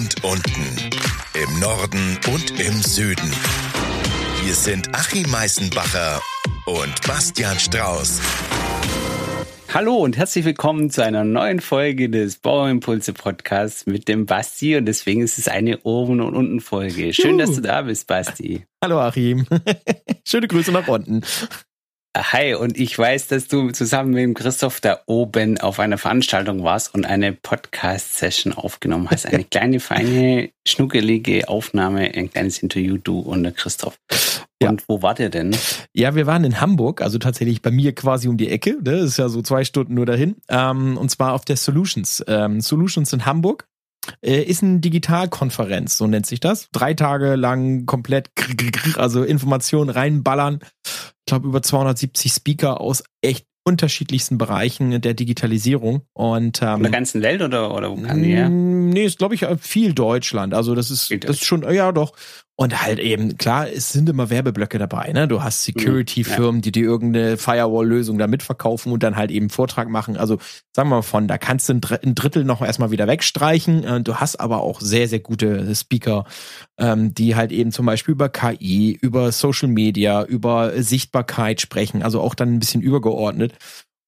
und unten, im Norden und im Süden. Hier sind Achim Meißenbacher und Bastian Strauß. Hallo und herzlich willkommen zu einer neuen Folge des Bauimpulse Podcasts mit dem Basti und deswegen ist es eine Oben- und Unten-Folge. Schön, Juhu. dass du da bist, Basti. Hallo Achim. Schöne Grüße nach unten. Hi, und ich weiß, dass du zusammen mit dem Christoph da oben auf einer Veranstaltung warst und eine Podcast-Session aufgenommen hast. Eine kleine, feine, schnuckelige Aufnahme, ein kleines Interview, du und der Christoph. Und ja. wo wart ihr denn? Ja, wir waren in Hamburg, also tatsächlich bei mir quasi um die Ecke. Ne? Das ist ja so zwei Stunden nur dahin. Ähm, und zwar auf der Solutions. Ähm, Solutions in Hamburg. Äh, ist eine Digitalkonferenz, so nennt sich das. Drei Tage lang komplett, also Informationen reinballern. Ich glaube, über 270 Speaker aus echt unterschiedlichsten Bereichen der Digitalisierung und ähm, in der ganzen Welt oder oder wo kann die her? Nee, ist glaube ich viel Deutschland. Also das ist das ist schon ja doch und halt eben, klar, es sind immer Werbeblöcke dabei, ne? Du hast Security-Firmen, die dir irgendeine Firewall-Lösung da mitverkaufen und dann halt eben Vortrag machen. Also sagen wir mal von, da kannst du ein Drittel noch erstmal wieder wegstreichen. Äh, du hast aber auch sehr, sehr gute Speaker, ähm, die halt eben zum Beispiel über KI, über Social Media, über Sichtbarkeit sprechen, also auch dann ein bisschen übergeordnet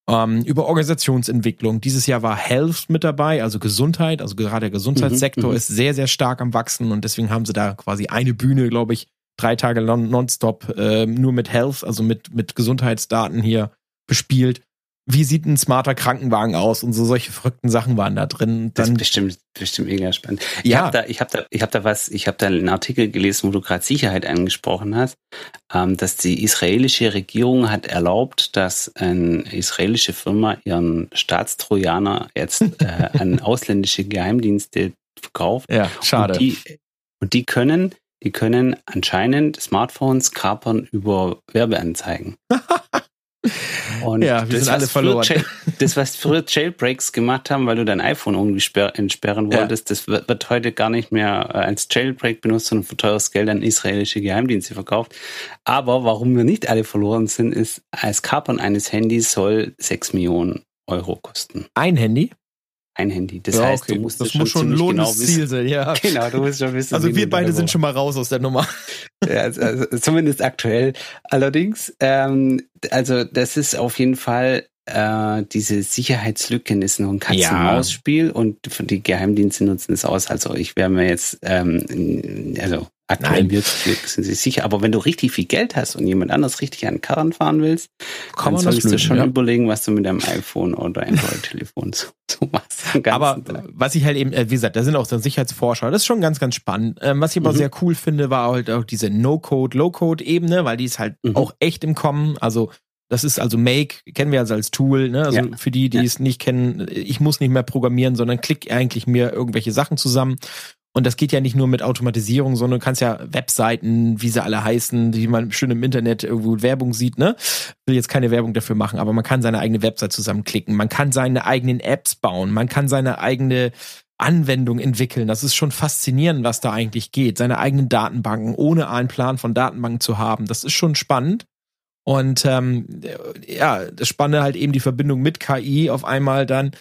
ähm, über Organisationsentwicklung. Dieses Jahr war Health mit dabei, also Gesundheit. Also gerade der Gesundheitssektor mhm, ist sehr, sehr stark am Wachsen und deswegen haben sie da quasi eine Bühne, glaube ich, drei Tage nonstop äh, nur mit Health, also mit, mit Gesundheitsdaten hier bespielt wie sieht ein smarter Krankenwagen aus und so solche verrückten Sachen waren da drin. Dann, das ist bestimmt, bestimmt mega spannend. Ich ja. habe da, ich habe da, ich habe da was, ich habe da einen Artikel gelesen, wo du gerade Sicherheit angesprochen hast, ähm, dass die israelische Regierung hat erlaubt, dass eine israelische Firma ihren Staatstrojaner jetzt äh, an ausländische Geheimdienste verkauft. Ja, schade. Und die, und die können, die können anscheinend Smartphones kapern über Werbeanzeigen. Und ja, wir das, sind alle verloren. das, was früher Jailbreaks gemacht haben, weil du dein iPhone irgendwie entsperren wolltest, ja. das wird, wird, heute gar nicht mehr äh, als Jailbreak benutzt, sondern für teures Geld an israelische Geheimdienste verkauft. Aber warum wir nicht alle verloren sind, ist, als Kapern eines Handys soll 6 Millionen Euro kosten. Ein Handy? Ein Handy. Das ja, heißt, okay. du musst das muss schon ein lohnendes genau Ziel sein, ja. Genau, du musst schon wissen. Also wir beide sind schon mal raus aus der Nummer. Ja, also, also zumindest aktuell. Allerdings, ähm, also das ist auf jeden Fall äh, diese Sicherheitslücken ist noch ein Katz-und-Maus-Spiel ja. und die Geheimdienste nutzen es aus. Also ich wäre mir jetzt, ähm, also Aktuell wird, sind sie sicher. Aber wenn du richtig viel Geld hast und jemand anders richtig an Karren fahren willst, Kann dann solltest lösen, du schon ja. überlegen, was du mit deinem iPhone oder Android-Telefon so, so machst. Aber Tag. was ich halt eben, äh, wie gesagt, da sind auch so Sicherheitsforscher. Das ist schon ganz, ganz spannend. Ähm, was ich aber mhm. sehr cool finde, war halt auch diese No-Code, Low-Code-Ebene, weil die ist halt mhm. auch echt im Kommen. Also das ist also Make, kennen wir also als Tool, ne? Also ja. für die, die ja. es nicht kennen, ich muss nicht mehr programmieren, sondern klick eigentlich mir irgendwelche Sachen zusammen und das geht ja nicht nur mit Automatisierung, sondern du kannst ja Webseiten, wie sie alle heißen, die man schön im Internet irgendwo Werbung sieht, ne? Will jetzt keine Werbung dafür machen, aber man kann seine eigene Website zusammenklicken. Man kann seine eigenen Apps bauen. Man kann seine eigene Anwendung entwickeln. Das ist schon faszinierend, was da eigentlich geht. Seine eigenen Datenbanken, ohne einen Plan von Datenbanken zu haben. Das ist schon spannend. Und ähm, ja, das Spannende halt eben die Verbindung mit KI auf einmal dann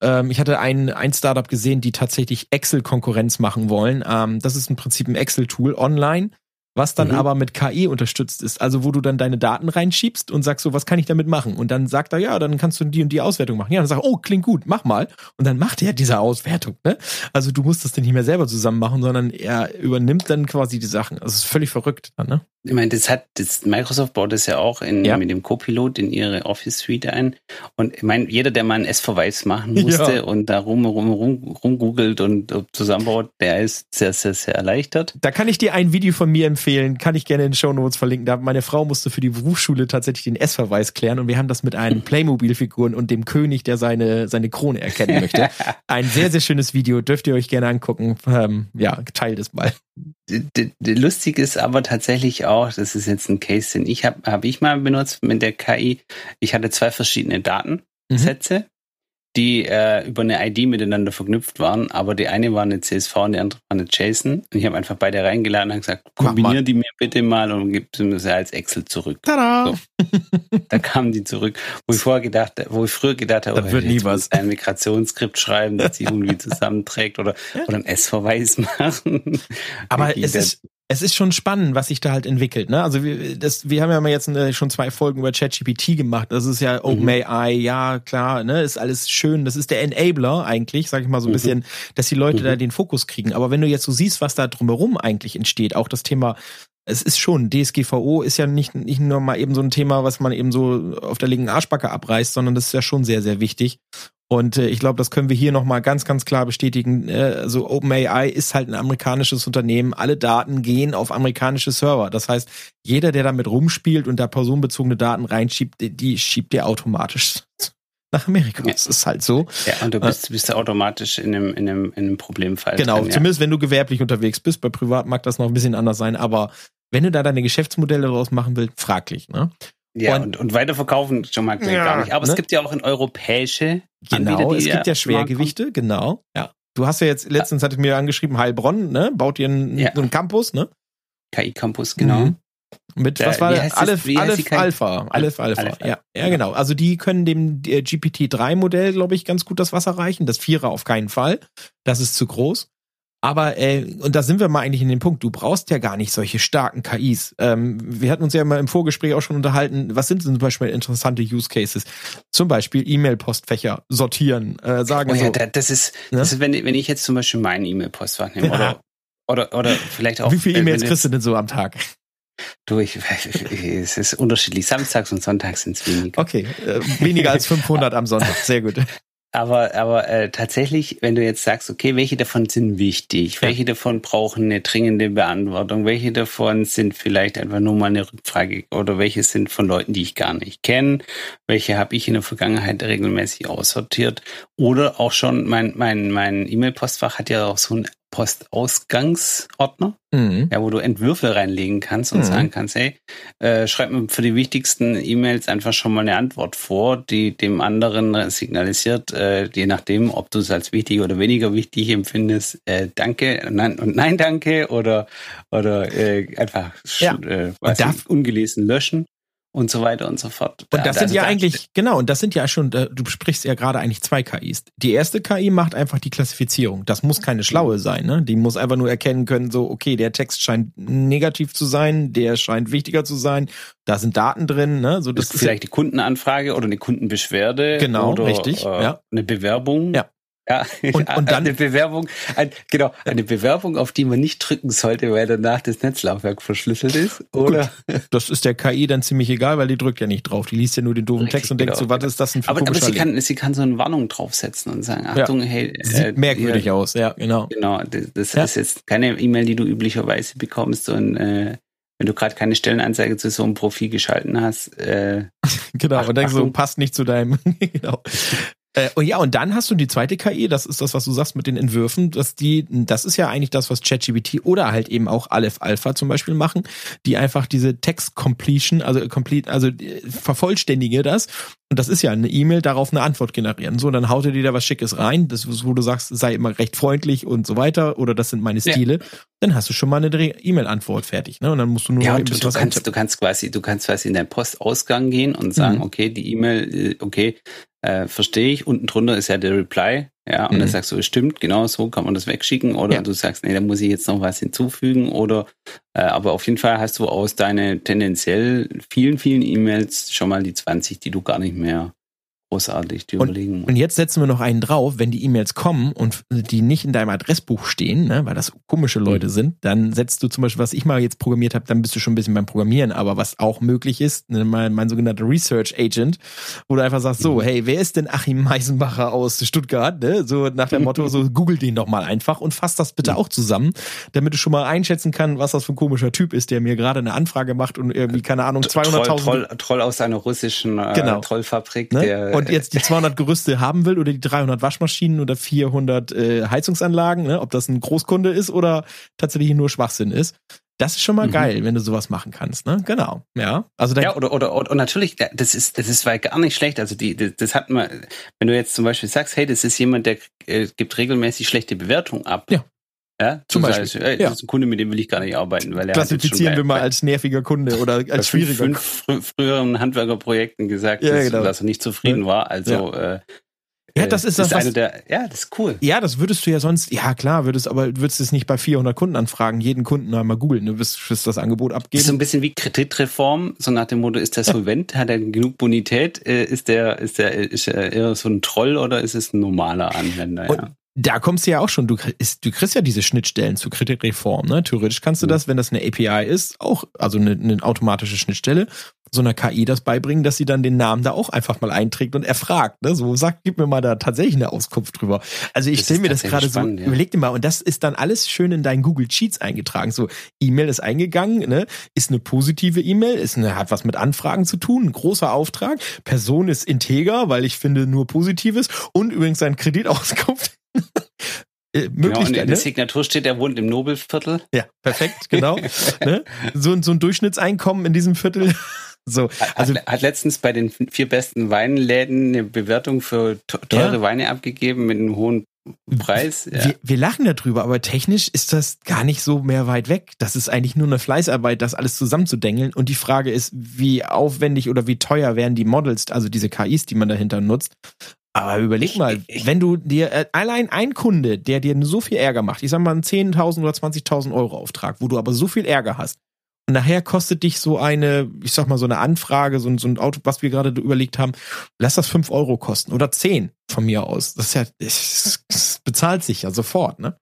ähm, ich hatte ein, ein Startup gesehen, die tatsächlich Excel-Konkurrenz machen wollen. Ähm, das ist im Prinzip ein Excel-Tool online, was dann mhm. aber mit KI unterstützt ist. Also wo du dann deine Daten reinschiebst und sagst so, was kann ich damit machen? Und dann sagt er, ja, dann kannst du die und die Auswertung machen. Ja, dann sag, oh, klingt gut, mach mal. Und dann macht er diese Auswertung. Ne? Also du musst das dann nicht mehr selber zusammen machen, sondern er übernimmt dann quasi die Sachen. Also es ist völlig verrückt dann, ne? Ich meine, das hat, das Microsoft baut das ja auch in, ja. mit dem Copilot in ihre Office Suite ein. Und ich meine, jeder, der mal einen S-Verweis machen musste ja. und da rum, rum, rum, rumgoogelt und zusammenbaut, der ist sehr, sehr, sehr erleichtert. Da kann ich dir ein Video von mir empfehlen, kann ich gerne in den Show Notes verlinken. Da meine Frau musste für die Berufsschule tatsächlich den S-Verweis klären und wir haben das mit einem Playmobil-Figuren und dem König, der seine, seine Krone erkennen möchte. ein sehr, sehr schönes Video, dürft ihr euch gerne angucken. Ähm, ja, teilt es mal. Lustig ist aber tatsächlich auch, das ist jetzt ein Case, den ich habe hab ich mal benutzt mit der KI. Ich hatte zwei verschiedene Datensätze. Mhm. die äh, über eine ID miteinander verknüpft waren, aber die eine war eine CSV und die andere war eine JSON. Und ich habe einfach beide reingeladen und gesagt, kombinier die mir bitte mal und gib sie mir als Excel zurück. Tada! So. da kamen die zurück, wo ich vorher gedacht, wo ich früher gedacht habe, da wird nie was. ein Migrationsskript schreiben, das sie irgendwie zusammenträgt oder, oder ein S-Verweis machen. Aber es ist, es ist schon spannend, was sich da halt entwickelt. Ne? Also wir, das, wir haben ja mal jetzt äh, schon zwei Folgen über ChatGPT gemacht. Das ist ja. OpenAI, mhm. ja klar, ne, ist alles schön. Das ist der Enabler eigentlich, sag ich mal so ein mhm. bisschen, dass die Leute mhm. da den Fokus kriegen. Aber wenn du jetzt so siehst, was da drumherum eigentlich entsteht, auch das Thema es ist schon, DSGVO ist ja nicht, nicht nur mal eben so ein Thema, was man eben so auf der linken Arschbacke abreißt, sondern das ist ja schon sehr, sehr wichtig. Und äh, ich glaube, das können wir hier nochmal ganz, ganz klar bestätigen. Äh, also OpenAI ist halt ein amerikanisches Unternehmen. Alle Daten gehen auf amerikanische Server. Das heißt, jeder, der damit rumspielt und da personenbezogene Daten reinschiebt, die schiebt der automatisch nach Amerika. Ja. Das ist halt so. Ja, und du bist, bist du automatisch in einem, in einem, in einem Problemfall. Genau, drin, ja. zumindest wenn du gewerblich unterwegs bist. Bei Privat mag das noch ein bisschen anders sein, aber wenn du da deine Geschäftsmodelle daraus machen willst, fraglich. Ne? Ja, und, und, und weiterverkaufen schon mal ja, gar nicht. Aber ne? es gibt ja auch in europäische Genau, Anbieter, es gibt ja Schwergewichte, genau. Ja. Du hast ja jetzt, letztens hatte ich mir angeschrieben, Heilbronn, ne? Baut ihr einen, ja. einen Campus, ne? KI-Campus, genau. Mhm. Mit, der, was war der? Aleph, Aleph Alpha. Aleph Alpha. Aleph, ja. ja, genau. Also die können dem GPT-3-Modell, glaube ich, ganz gut das Wasser reichen. Das Vierer auf keinen Fall. Das ist zu groß. Aber, äh, und da sind wir mal eigentlich in dem Punkt, du brauchst ja gar nicht solche starken KIs. Ähm, wir hatten uns ja mal im Vorgespräch auch schon unterhalten, was sind denn zum Beispiel interessante Use Cases? Zum Beispiel E-Mail-Postfächer sortieren, äh, sagen oh ja, so. das ist, ne? das ist wenn, wenn ich jetzt zum Beispiel meinen E-Mail-Postfach nehme, ja. oder, oder, oder vielleicht auch. Wie viele E-Mails kriegst du denn so am Tag? Du, ich, es ist unterschiedlich. Samstags und sonntags sind es weniger. Okay, äh, weniger als 500 am Sonntag. Sehr gut. Aber, aber äh, tatsächlich, wenn du jetzt sagst, okay, welche davon sind wichtig, welche davon brauchen eine dringende Beantwortung, welche davon sind vielleicht einfach nur mal eine Rückfrage? Oder welche sind von Leuten, die ich gar nicht kenne, welche habe ich in der Vergangenheit regelmäßig aussortiert? Oder auch schon mein mein mein E-Mail-Postfach hat ja auch so ein Postausgangsordner, mhm. ja, wo du Entwürfe reinlegen kannst und mhm. sagen kannst, hey, äh, schreib mir für die wichtigsten E-Mails einfach schon mal eine Antwort vor, die dem anderen signalisiert, äh, je nachdem, ob du es als wichtig oder weniger wichtig empfindest, äh, danke nein, und nein danke oder oder äh, einfach ja. äh, was ungelesen löschen und so weiter und so fort. Und das da, sind ja eigentlich, genau, und das sind ja schon, du sprichst ja gerade eigentlich zwei KIs. Die erste KI macht einfach die Klassifizierung. Das muss keine schlaue sein, ne? Die muss einfach nur erkennen können, so, okay, der Text scheint negativ zu sein, der scheint wichtiger zu sein, da sind Daten drin, ne? So, das ist vielleicht die Kundenanfrage oder eine Kundenbeschwerde. Genau, oder, richtig, äh, ja. Eine Bewerbung. Ja. Ja, und, und dann eine Bewerbung, ein, genau, eine Bewerbung, auf die man nicht drücken sollte, weil danach das Netzlaufwerk verschlüsselt ist, oder? Gut, das ist der KI dann ziemlich egal, weil die drückt ja nicht drauf. Die liest ja nur den doofen Richtig, Text und genau. denkt so, was ist das denn für Aber, aber sie kann, sie kann so eine Warnung draufsetzen und sagen, Achtung, ja. hey. Sieht äh, merkwürdig ja, aus, ja, genau. Genau, das, das ja. ist jetzt keine E-Mail, die du üblicherweise bekommst und äh, wenn du gerade keine Stellenanzeige zu so einem Profil geschalten hast. Äh, genau, ach, und denkst so, passt nicht zu deinem. genau. Äh, und ja, und dann hast du die zweite KI, das ist das, was du sagst mit den Entwürfen, dass die, das ist ja eigentlich das, was ChatGPT oder halt eben auch Aleph Alpha zum Beispiel machen, die einfach diese Text Completion, also complete, also äh, vervollständige das. Und das ist ja eine E-Mail, darauf eine Antwort generieren. So, dann haut er dir da was Schickes rein, das, wo du sagst, sei immer recht freundlich und so weiter, oder das sind meine Stile. Ja. Dann hast du schon mal eine E-Mail-Antwort fertig, ne? Und dann musst du nur ja, noch du, du kannst, du kannst quasi, du kannst quasi in deinen Postausgang gehen und sagen, mhm. okay, die E-Mail, äh, okay, äh, verstehe ich. Unten drunter ist ja der Reply. Ja, und mhm. dann sagst du, es stimmt, genau so kann man das wegschicken. Oder ja. du sagst, nee, da muss ich jetzt noch was hinzufügen. Oder äh, aber auf jeden Fall hast du aus deinen tendenziell vielen, vielen E-Mails schon mal die 20, die du gar nicht mehr großartig die überlegen. Und jetzt setzen wir noch einen drauf, wenn die E-Mails kommen und die nicht in deinem Adressbuch stehen, ne, weil das komische Leute mhm. sind, dann setzt du zum Beispiel, was ich mal jetzt programmiert habe, dann bist du schon ein bisschen beim Programmieren, aber was auch möglich ist, ne, mein, mein sogenannter Research Agent, wo du einfach sagst, so, mhm. hey, wer ist denn Achim Meisenbacher aus Stuttgart? Ne? So nach dem Motto, so google den doch mal einfach und fass das bitte mhm. auch zusammen, damit du schon mal einschätzen kannst, was das für ein komischer Typ ist, der mir gerade eine Anfrage macht und irgendwie, keine Ahnung, 200.000... Troll, Troll, Troll, aus einer russischen äh, genau. Trollfabrik, ne? der und jetzt die 200 Gerüste haben will oder die 300 Waschmaschinen oder 400 äh, Heizungsanlagen, ne? ob das ein Großkunde ist oder tatsächlich nur Schwachsinn ist, Das ist schon mal mhm. geil, wenn du sowas machen kannst, ne? Genau. Ja. Also ja, oder, oder, oder, und natürlich, das ist, das ist gar nicht schlecht. Also die, das, das hat man, wenn du jetzt zum Beispiel sagst, hey, das ist jemand, der äh, gibt regelmäßig schlechte Bewertungen ab. Ja. Ja, zum Beispiel. Sagst, ey, ja. Das ist ein Kunde, mit dem will ich gar nicht arbeiten, weil er klassifizieren wir mal als nerviger Kunde oder als schwieriger. Fünf frü früheren Handwerkerprojekten gesagt, ja, dass, genau. dass, er nicht zufrieden war. Also ja. äh, ja, das ist das. Ist eine der, ja, das ist cool. Ja, das würdest du ja sonst, ja klar, würdest, aber würdest es nicht bei 400 Kunden anfragen, jeden Kunden einmal googeln, du wirst, wirst das Angebot abgeben. Das ist so ein bisschen wie Kreditreform, so nach dem Motto, ist der solvent, hat er genug Bonität, äh, ist der, ist der, ist er eher so ein Troll oder ist es ein normaler Anwender? Und, ja da kommst du ja auch schon, du, ist, du kriegst ja diese Schnittstellen zur Kreditreform. Ne? Theoretisch kannst du das, wenn das eine API ist, auch, also eine, eine automatische Schnittstelle, so einer KI das beibringen, dass sie dann den Namen da auch einfach mal einträgt und erfragt. Ne? So sagt, gib mir mal da tatsächlich eine Auskunft drüber. Also ich stelle mir das gerade so, ja. überleg dir mal, und das ist dann alles schön in deinen Google Sheets eingetragen. So, E-Mail ist eingegangen, ne? ist eine positive E-Mail, ist eine, hat was mit Anfragen zu tun, ein großer Auftrag. Person ist integer, weil ich finde nur Positives und übrigens sein Kreditauskunft äh, genau, und in der ne? Signatur steht, er wohnt im Nobelviertel. Ja, perfekt, genau. ne? so, so ein Durchschnittseinkommen in diesem Viertel. so, also hat, hat, letztens bei den vier besten Weinläden eine Bewertung für teure ja. Weine abgegeben mit einem hohen Preis. Ja. Wir, wir, lachen darüber, aber technisch ist das gar nicht so mehr weit weg. Das ist eigentlich nur eine Fleißarbeit, das alles zusammenzudengeln. Und die Frage ist, wie aufwendig oder wie teuer werden die Models, also diese KIs, die man dahinter nutzt. Aber überleg mal, wenn du dir äh, allein ein Kunde, der dir so viel Ärger macht, ich sag mal einen 10.000 oder 20.000 Euro Auftrag, wo du aber so viel Ärger hast, und nachher kostet dich so eine, ich sag mal so eine Anfrage, so ein, so ein Auto, was wir gerade überlegt haben, lass das 5 Euro kosten oder 10 von mir aus. Das ist ja, das bezahlt sich ja sofort, ne?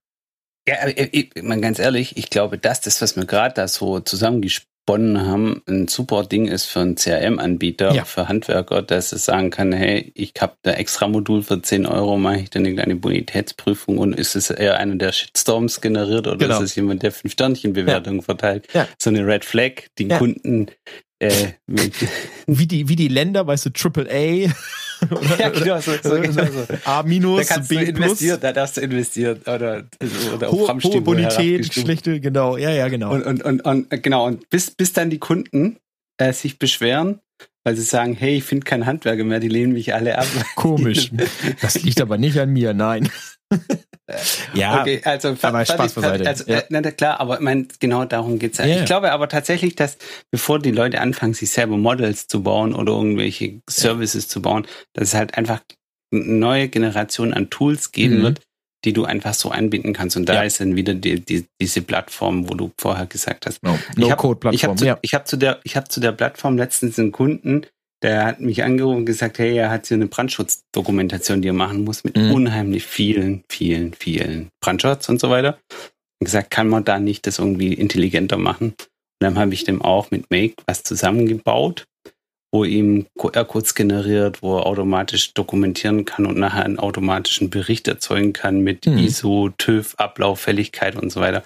Ja, ich, ich, ganz ehrlich, ich glaube, dass das, was wir gerade da so zusammengespielt Bonn haben, ein super Ding ist für einen CRM-Anbieter, ja. für Handwerker, dass es sagen kann, hey, ich habe da extra Modul für 10 Euro, mache ich da eine kleine Bonitätsprüfung und ist es eher einer, der Shitstorms generiert oder genau. ist es jemand, der fünf Sternchen-Bewertungen ja. verteilt? Ja. So eine Red Flag, den Kunden äh, wie die wie die Länder, weißt du, Triple A ja, genau, so, so, genau so. A minus, da kannst B du investieren, da darfst du investieren oder, oder hohe, hohe Bonität, schlechte, genau, ja, ja, genau. Und, und, und, und genau und bis bis dann die Kunden äh, sich beschweren, weil sie sagen, hey, ich finde kein Handwerker mehr, die lehnen mich alle ab. Komisch. Das liegt aber nicht an mir, nein. Ja, okay, also aber Spaß beiseite. Also, ja. äh, na, klar, aber ich mein, genau darum geht's ja. Yeah. Ich glaube aber tatsächlich, dass bevor die Leute anfangen, sich selber Models zu bauen oder irgendwelche Services ja. zu bauen, dass es halt einfach eine neue Generation an Tools geben mhm. wird, die du einfach so anbieten kannst. Und da ja. ist dann wieder die, die, diese Plattform, wo du vorher gesagt hast. No, No-Code-Plattform. Ich habe hab zu, ja. ich hab zu, der, ich hab zu der Plattform letztens einen Kunden, der hat mich angerufen und gesagt, hey, er hat hier eine Brandschutzdokumentation, die er machen muss, mit mhm. unheimlich vielen, vielen, vielen Brandschutz und so weiter. Und gesagt, kann man da nicht das irgendwie intelligenter machen? Und dann habe ich dem auch mit Make was zusammengebaut, wo ihm QR-Codes generiert, wo er automatisch dokumentieren kann und nachher einen automatischen Bericht erzeugen kann mit mhm. ISO, TÜV, Ablaufälligkeit und so weiter.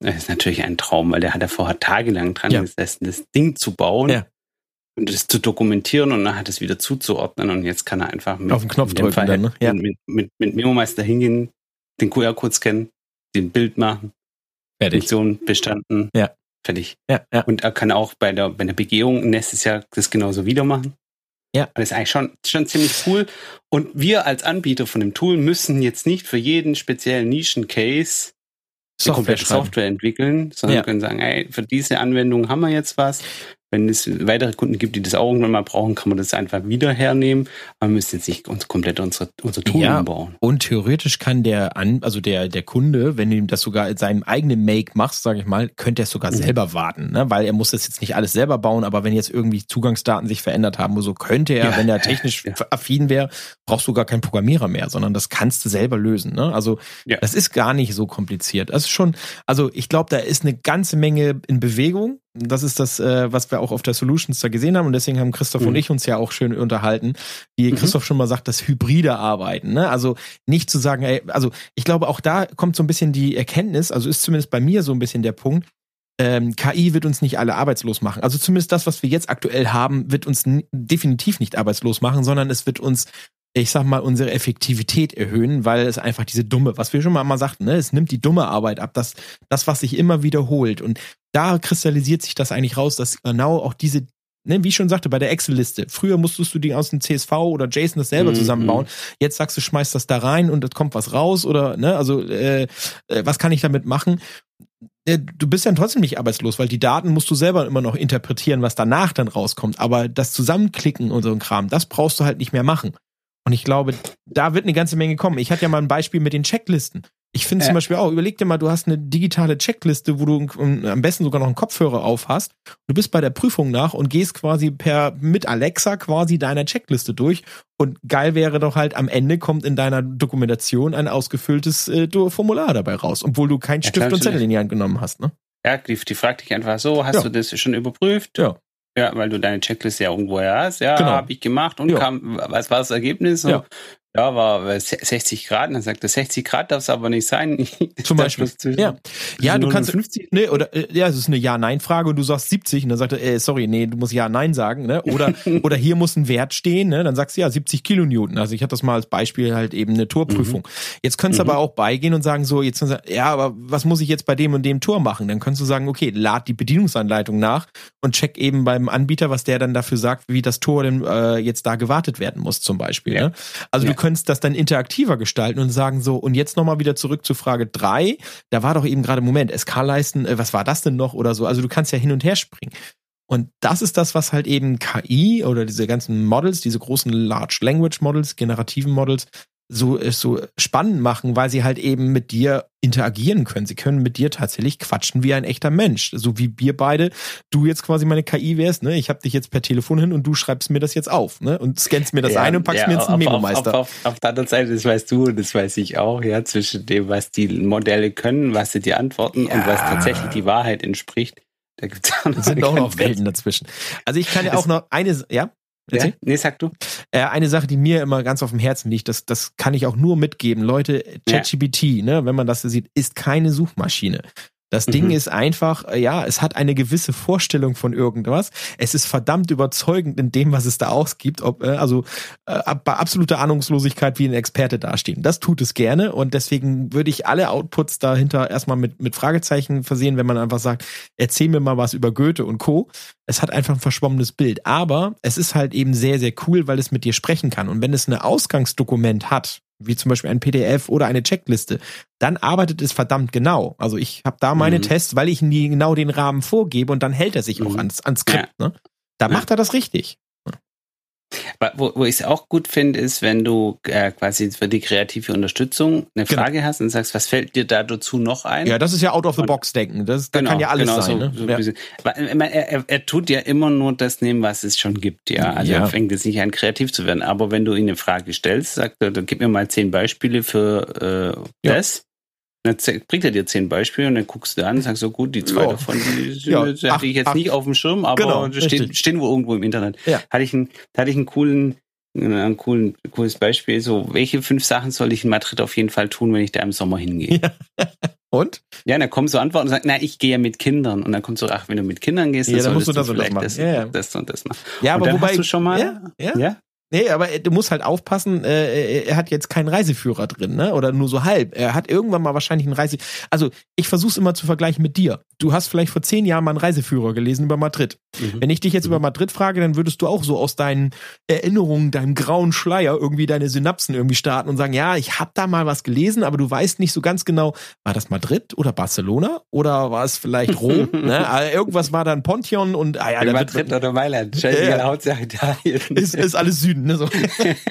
Das ist natürlich ein Traum, weil der hat ja vorher tagelang dran ja. gesessen, das Ding zu bauen. Ja und das zu dokumentieren und nachher das wieder zuzuordnen. Und jetzt kann er einfach mit, auf den Knopf drücken, dann, ne? ja. mit, mit, mit Memo-Meister hingehen, den QR-Code scannen, den Bild machen, Fertig. Funktion bestanden, ja. fertig. Ja, ja. Und er kann auch bei der, bei der Begehung nächstes Jahr das genauso wieder machen. Ja. Das ist eigentlich schon, schon ziemlich cool. Und wir als Anbieter von dem Tool müssen jetzt nicht für jeden speziellen Nischen-Case Software, komplette Software entwickeln, sondern ja. können sagen, ey, für diese Anwendung haben wir jetzt was. Wenn es weitere Kunden gibt, die das auch irgendwann mal brauchen, kann man das einfach wieder hernehmen. Aber wir müssen jetzt nicht uns komplett unsere, unsere Tool ja, umbauen. Und theoretisch kann der an, also der, der Kunde, wenn du ihm das sogar in seinem eigenen Make machst, sage ich mal, könnte er es sogar mhm. selber warten, ne? Weil er muss das jetzt nicht alles selber bauen, aber wenn jetzt irgendwie Zugangsdaten sich verändert haben, so könnte er, ja, wenn er technisch ja. affin wäre, brauchst du gar keinen Programmierer mehr, sondern das kannst du selber lösen. Ne? Also das ist gar nicht so kompliziert. Das ist schon, also ich glaube, da ist eine ganze Menge in Bewegung das ist das, äh, was wir auch auf der Solutions da gesehen haben und deswegen haben Christoph mhm. und ich uns ja auch schön unterhalten, wie mhm. Christoph schon mal sagt, das hybride Arbeiten. Ne? Also nicht zu sagen, ey, also ich glaube auch da kommt so ein bisschen die Erkenntnis, also ist zumindest bei mir so ein bisschen der Punkt, ähm, KI wird uns nicht alle arbeitslos machen. Also zumindest das, was wir jetzt aktuell haben, wird uns definitiv nicht arbeitslos machen, sondern es wird uns ich sag mal, unsere Effektivität erhöhen, weil es einfach diese dumme, was wir schon mal, mal sagten, ne, es nimmt die dumme Arbeit ab, das, das, was sich immer wiederholt. Und da kristallisiert sich das eigentlich raus, dass genau auch diese, ne, wie ich schon sagte, bei der Excel-Liste. Früher musstest du die aus dem CSV oder JSON das selber mhm. zusammenbauen. Jetzt sagst du, schmeißt das da rein und es kommt was raus oder, ne, also, äh, äh, was kann ich damit machen? Äh, du bist dann trotzdem nicht arbeitslos, weil die Daten musst du selber immer noch interpretieren, was danach dann rauskommt. Aber das Zusammenklicken und so ein Kram, das brauchst du halt nicht mehr machen. Und ich glaube, da wird eine ganze Menge kommen. Ich hatte ja mal ein Beispiel mit den Checklisten. Ich finde äh. zum Beispiel auch, überleg dir mal, du hast eine digitale Checkliste, wo du am besten sogar noch einen Kopfhörer auf hast. Du bist bei der Prüfung nach und gehst quasi per mit Alexa quasi deiner Checkliste durch. Und geil wäre doch halt, am Ende kommt in deiner Dokumentation ein ausgefülltes äh, Formular dabei raus, obwohl du keinen Stift und Zettel in die Hand genommen hast, ne? Ja, die, die fragt dich einfach so, hast ja. du das schon überprüft? Ja. Ja, weil du deine Checkliste ja irgendwo hast. Ja, genau. habe ich gemacht und ja. kam, was war das Ergebnis? Ja. Ja, war 60 Grad. Und dann sagt er, 60 Grad darf es aber nicht sein. Zum Beispiel. Ja, ja du kannst. 50? Nee, oder äh, ja, es ist eine Ja-Nein-Frage und du sagst 70 und dann sagt er, äh, sorry, nee, du musst Ja-Nein sagen. Ne? Oder, oder hier muss ein Wert stehen, ne? dann sagst du ja 70 Kilonewton. Also ich hatte das mal als Beispiel halt eben eine Torprüfung. Mhm. Jetzt könntest du mhm. aber auch beigehen und sagen so, jetzt ja, aber was muss ich jetzt bei dem und dem Tor machen? Dann könntest du sagen, okay, lad die Bedienungsanleitung nach und check eben beim Anbieter, was der dann dafür sagt, wie das Tor denn äh, jetzt da gewartet werden muss, zum Beispiel. Ja. Ne? Also ja. du könntest das dann interaktiver gestalten und sagen so, und jetzt nochmal wieder zurück zu Frage drei. Da war doch eben gerade, Moment, SK-Leisten, äh, was war das denn noch oder so? Also du kannst ja hin und her springen. Und das ist das, was halt eben KI oder diese ganzen Models, diese großen Large Language Models, generativen Models, so, so spannend machen, weil sie halt eben mit dir interagieren können. Sie können mit dir tatsächlich quatschen wie ein echter Mensch. So wie wir beide, du jetzt quasi meine KI wärst, ne? Ich habe dich jetzt per Telefon hin und du schreibst mir das jetzt auf, ne? Und scannst mir das ja, ein und packst ja, mir jetzt einen Memo-Meister. Auf, auf, auf, der anderen Seite, das weißt du und das weiß ich auch, ja, zwischen dem, was die Modelle können, was sie dir antworten ja. und was tatsächlich die Wahrheit entspricht. Da gibt's auch noch sind auch noch Welten dazwischen. Also ich kann ja auch noch eine, ja? Ja? Nee, sag du. Äh, eine Sache, die mir immer ganz auf dem Herzen liegt, das, das kann ich auch nur mitgeben. Leute, ChatGPT, ja. ne, wenn man das sieht, ist keine Suchmaschine. Das mhm. Ding ist einfach, äh, ja, es hat eine gewisse Vorstellung von irgendwas. Es ist verdammt überzeugend in dem, was es da ausgibt, ob, äh, also äh, bei absoluter Ahnungslosigkeit wie ein Experte dastehen. Das tut es gerne und deswegen würde ich alle Outputs dahinter erstmal mit, mit Fragezeichen versehen, wenn man einfach sagt, erzähl mir mal was über Goethe und Co. Es hat einfach ein verschwommenes Bild. Aber es ist halt eben sehr, sehr cool, weil es mit dir sprechen kann. Und wenn es ein Ausgangsdokument hat, wie zum Beispiel ein PDF oder eine Checkliste, dann arbeitet es verdammt genau. Also ich habe da meine mhm. Tests, weil ich nie genau den Rahmen vorgebe und dann hält er sich mhm. auch ans, ans Skript. Ja. Ne? Da ja. macht er das richtig. Wo, wo ich es auch gut finde, ist, wenn du äh, quasi für die kreative Unterstützung eine genau. Frage hast und sagst, was fällt dir da dazu noch ein? Ja, das ist ja out of the box denken. Das, genau, kann ja alles genau, sein. So, ne? so ja. er, er, er, tut ja immer nur das nehmen, was es schon gibt. Ja, also ja. er fängt jetzt nicht an, kreativ zu werden. Aber wenn du ihm eine Frage stellst, sagt er, dann gib mir mal zehn Beispiele für äh, das. Dann bringt er dir zehn Beispiele und dann guckst du an und sagst so, gut, die zwei ja. davon, die, ja. hatte ach, ich jetzt ach. nicht auf dem Schirm, aber genau, stehen, stehen wohl irgendwo im Internet. Ja. Hatte ich einen, hatte ich einen coolen, ein coolen, cooles Beispiel. So, welche fünf Sachen soll ich in Madrid auf jeden Fall tun, wenn ich da im Sommer hingehe? Ja. Und? Ja, dann kommen so Antworten und sagen, na, ich gehe ja mit Kindern. Und dann kommt so, ach, wenn du mit Kindern gehst, dann, ja, dann musst du das, vielleicht das, ja, ja. das und das machen. Ja, aber wobei, hast du schon mal, ja, ja. ja? Nee, aber du musst halt aufpassen, äh, er hat jetzt keinen Reiseführer drin, ne? Oder nur so halb. Er hat irgendwann mal wahrscheinlich einen Reise. Also ich versuche es immer zu vergleichen mit dir. Du hast vielleicht vor zehn Jahren mal einen Reiseführer gelesen über Madrid. Mhm. Wenn ich dich jetzt mhm. über Madrid frage, dann würdest du auch so aus deinen Erinnerungen, deinem grauen Schleier irgendwie deine Synapsen irgendwie starten und sagen, ja, ich habe da mal was gelesen, aber du weißt nicht so ganz genau, war das Madrid oder Barcelona oder war es vielleicht Rom? ne? Also irgendwas war dann Pontion und ah ja, Madrid wird, oder Mailand. Scheißegal, ja, Hauptsache Italien. Ist, ist alles Süden. Süden. Ne? So.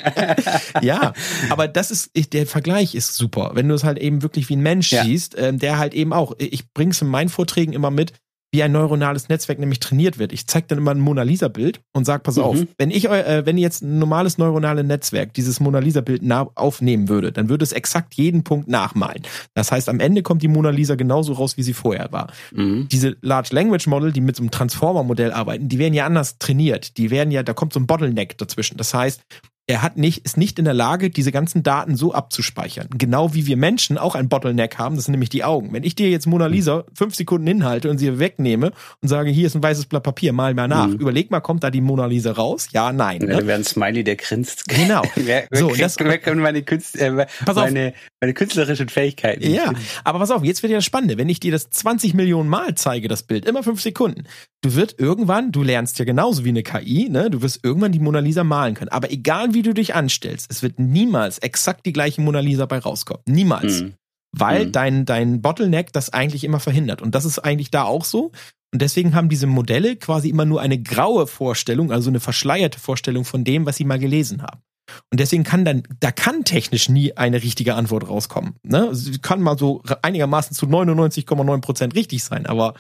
ja, aber das ist, der Vergleich ist super. Wenn du es halt eben wirklich wie ein Mensch ja. siehst, ähm, der halt eben auch, ich bringe es in meinen Vorträgen immer mit, wie ein neuronales Netzwerk nämlich trainiert wird. Ich zeige dann immer ein Mona Lisa Bild und sag pass mhm. auf, wenn ich äh, wenn jetzt ein normales neuronales Netzwerk dieses Mona Lisa Bild aufnehmen würde, dann würde es exakt jeden Punkt nachmalen. Das heißt, am Ende kommt die Mona Lisa genauso raus, wie sie vorher war. Mhm. Diese Large Language Model, die mit so einem Transformer Modell arbeiten, die werden ja anders trainiert. Die werden ja, da kommt so ein Bottleneck dazwischen. Das heißt, er hat nicht, ist nicht in der Lage, diese ganzen Daten so abzuspeichern. Genau wie wir Menschen auch ein Bottleneck haben, das sind nämlich die Augen. Wenn ich dir jetzt Mona Lisa fünf Sekunden hinhalte und sie wegnehme und sage, hier ist ein weißes Blatt Papier, mal mal nach. Mhm. Überleg mal, kommt da die Mona Lisa raus? Ja, nein. Ne? Da wäre ein Smiley, der grinst. Genau. wer, wer, so, kriegt, das, wer können meine, Künst, äh, meine, meine künstlerischen Fähigkeiten. Ja, aber pass auf, jetzt wird ja das Spannende. Wenn ich dir das 20 Millionen Mal zeige, das Bild, immer fünf Sekunden, du wirst irgendwann, du lernst ja genauso wie eine KI, ne? Du wirst irgendwann die Mona Lisa malen können. Aber egal wie du dich anstellst, es wird niemals exakt die gleiche Mona Lisa bei rauskommen. Niemals. Mhm. Weil mhm. dein, dein Bottleneck das eigentlich immer verhindert. Und das ist eigentlich da auch so. Und deswegen haben diese Modelle quasi immer nur eine graue Vorstellung, also eine verschleierte Vorstellung von dem, was sie mal gelesen haben. Und deswegen kann dann, da kann technisch nie eine richtige Antwort rauskommen. Ne? Sie kann mal so einigermaßen zu 99,9 Prozent richtig sein, aber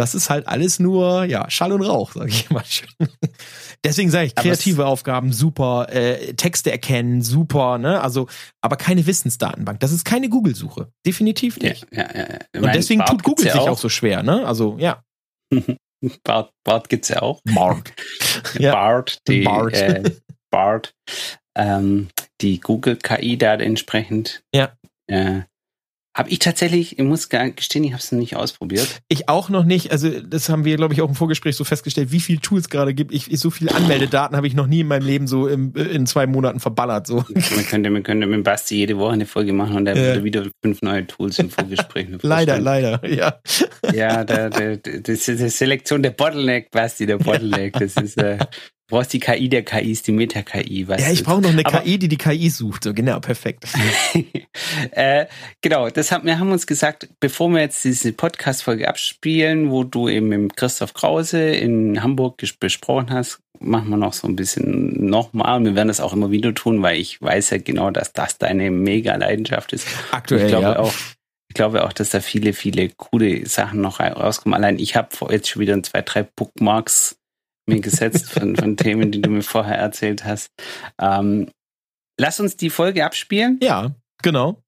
das ist halt alles nur, ja, Schall und Rauch, sage ich mal. deswegen sage ich, kreative Aufgaben super, äh, Texte erkennen super, ne? Also, aber keine Wissensdatenbank. Das ist keine Google-Suche. Definitiv nicht. Ja, ja, ja. Und deswegen Bart tut Google sich auch. auch so schwer, ne? Also, ja. Bart, Bart gibt's ja auch. Bart. ja. Bart, die, Bart. Äh, Bart, ähm, die Google-KI da entsprechend. Ja. Äh, habe ich tatsächlich, ich muss gestehen, ich habe es noch nicht ausprobiert. Ich auch noch nicht. Also das haben wir, glaube ich, auch im Vorgespräch so festgestellt, wie viele Tools gerade gibt. Ich, so viele Anmeldedaten habe ich noch nie in meinem Leben so im, in zwei Monaten verballert. So. Man könnte, man könnte mit Basti jede Woche eine Folge machen und ja. würde wieder fünf neue Tools im Vorgespräch. leider, leider, ja. Ja, das ist die Selektion der Bottleneck, Basti, der Bottleneck. Das ist äh, Du brauchst die KI der KIs, die Meta-KI. Ja, ich brauche noch eine Aber, KI, die die KI sucht. So, genau, perfekt. äh, genau, das haben, wir haben uns gesagt, bevor wir jetzt diese Podcast-Folge abspielen, wo du eben mit Christoph Krause in Hamburg besprochen hast, machen wir noch so ein bisschen nochmal. Wir werden das auch immer wieder tun, weil ich weiß ja genau, dass das deine mega Leidenschaft ist. Aktuell, ich glaube ja. auch, ich glaube auch, dass da viele, viele coole Sachen noch rauskommen. Allein ich habe jetzt schon wieder zwei, drei Bookmarks mir gesetzt von, von Themen, die du mir vorher erzählt hast. Ähm, lass uns die Folge abspielen. Ja, genau.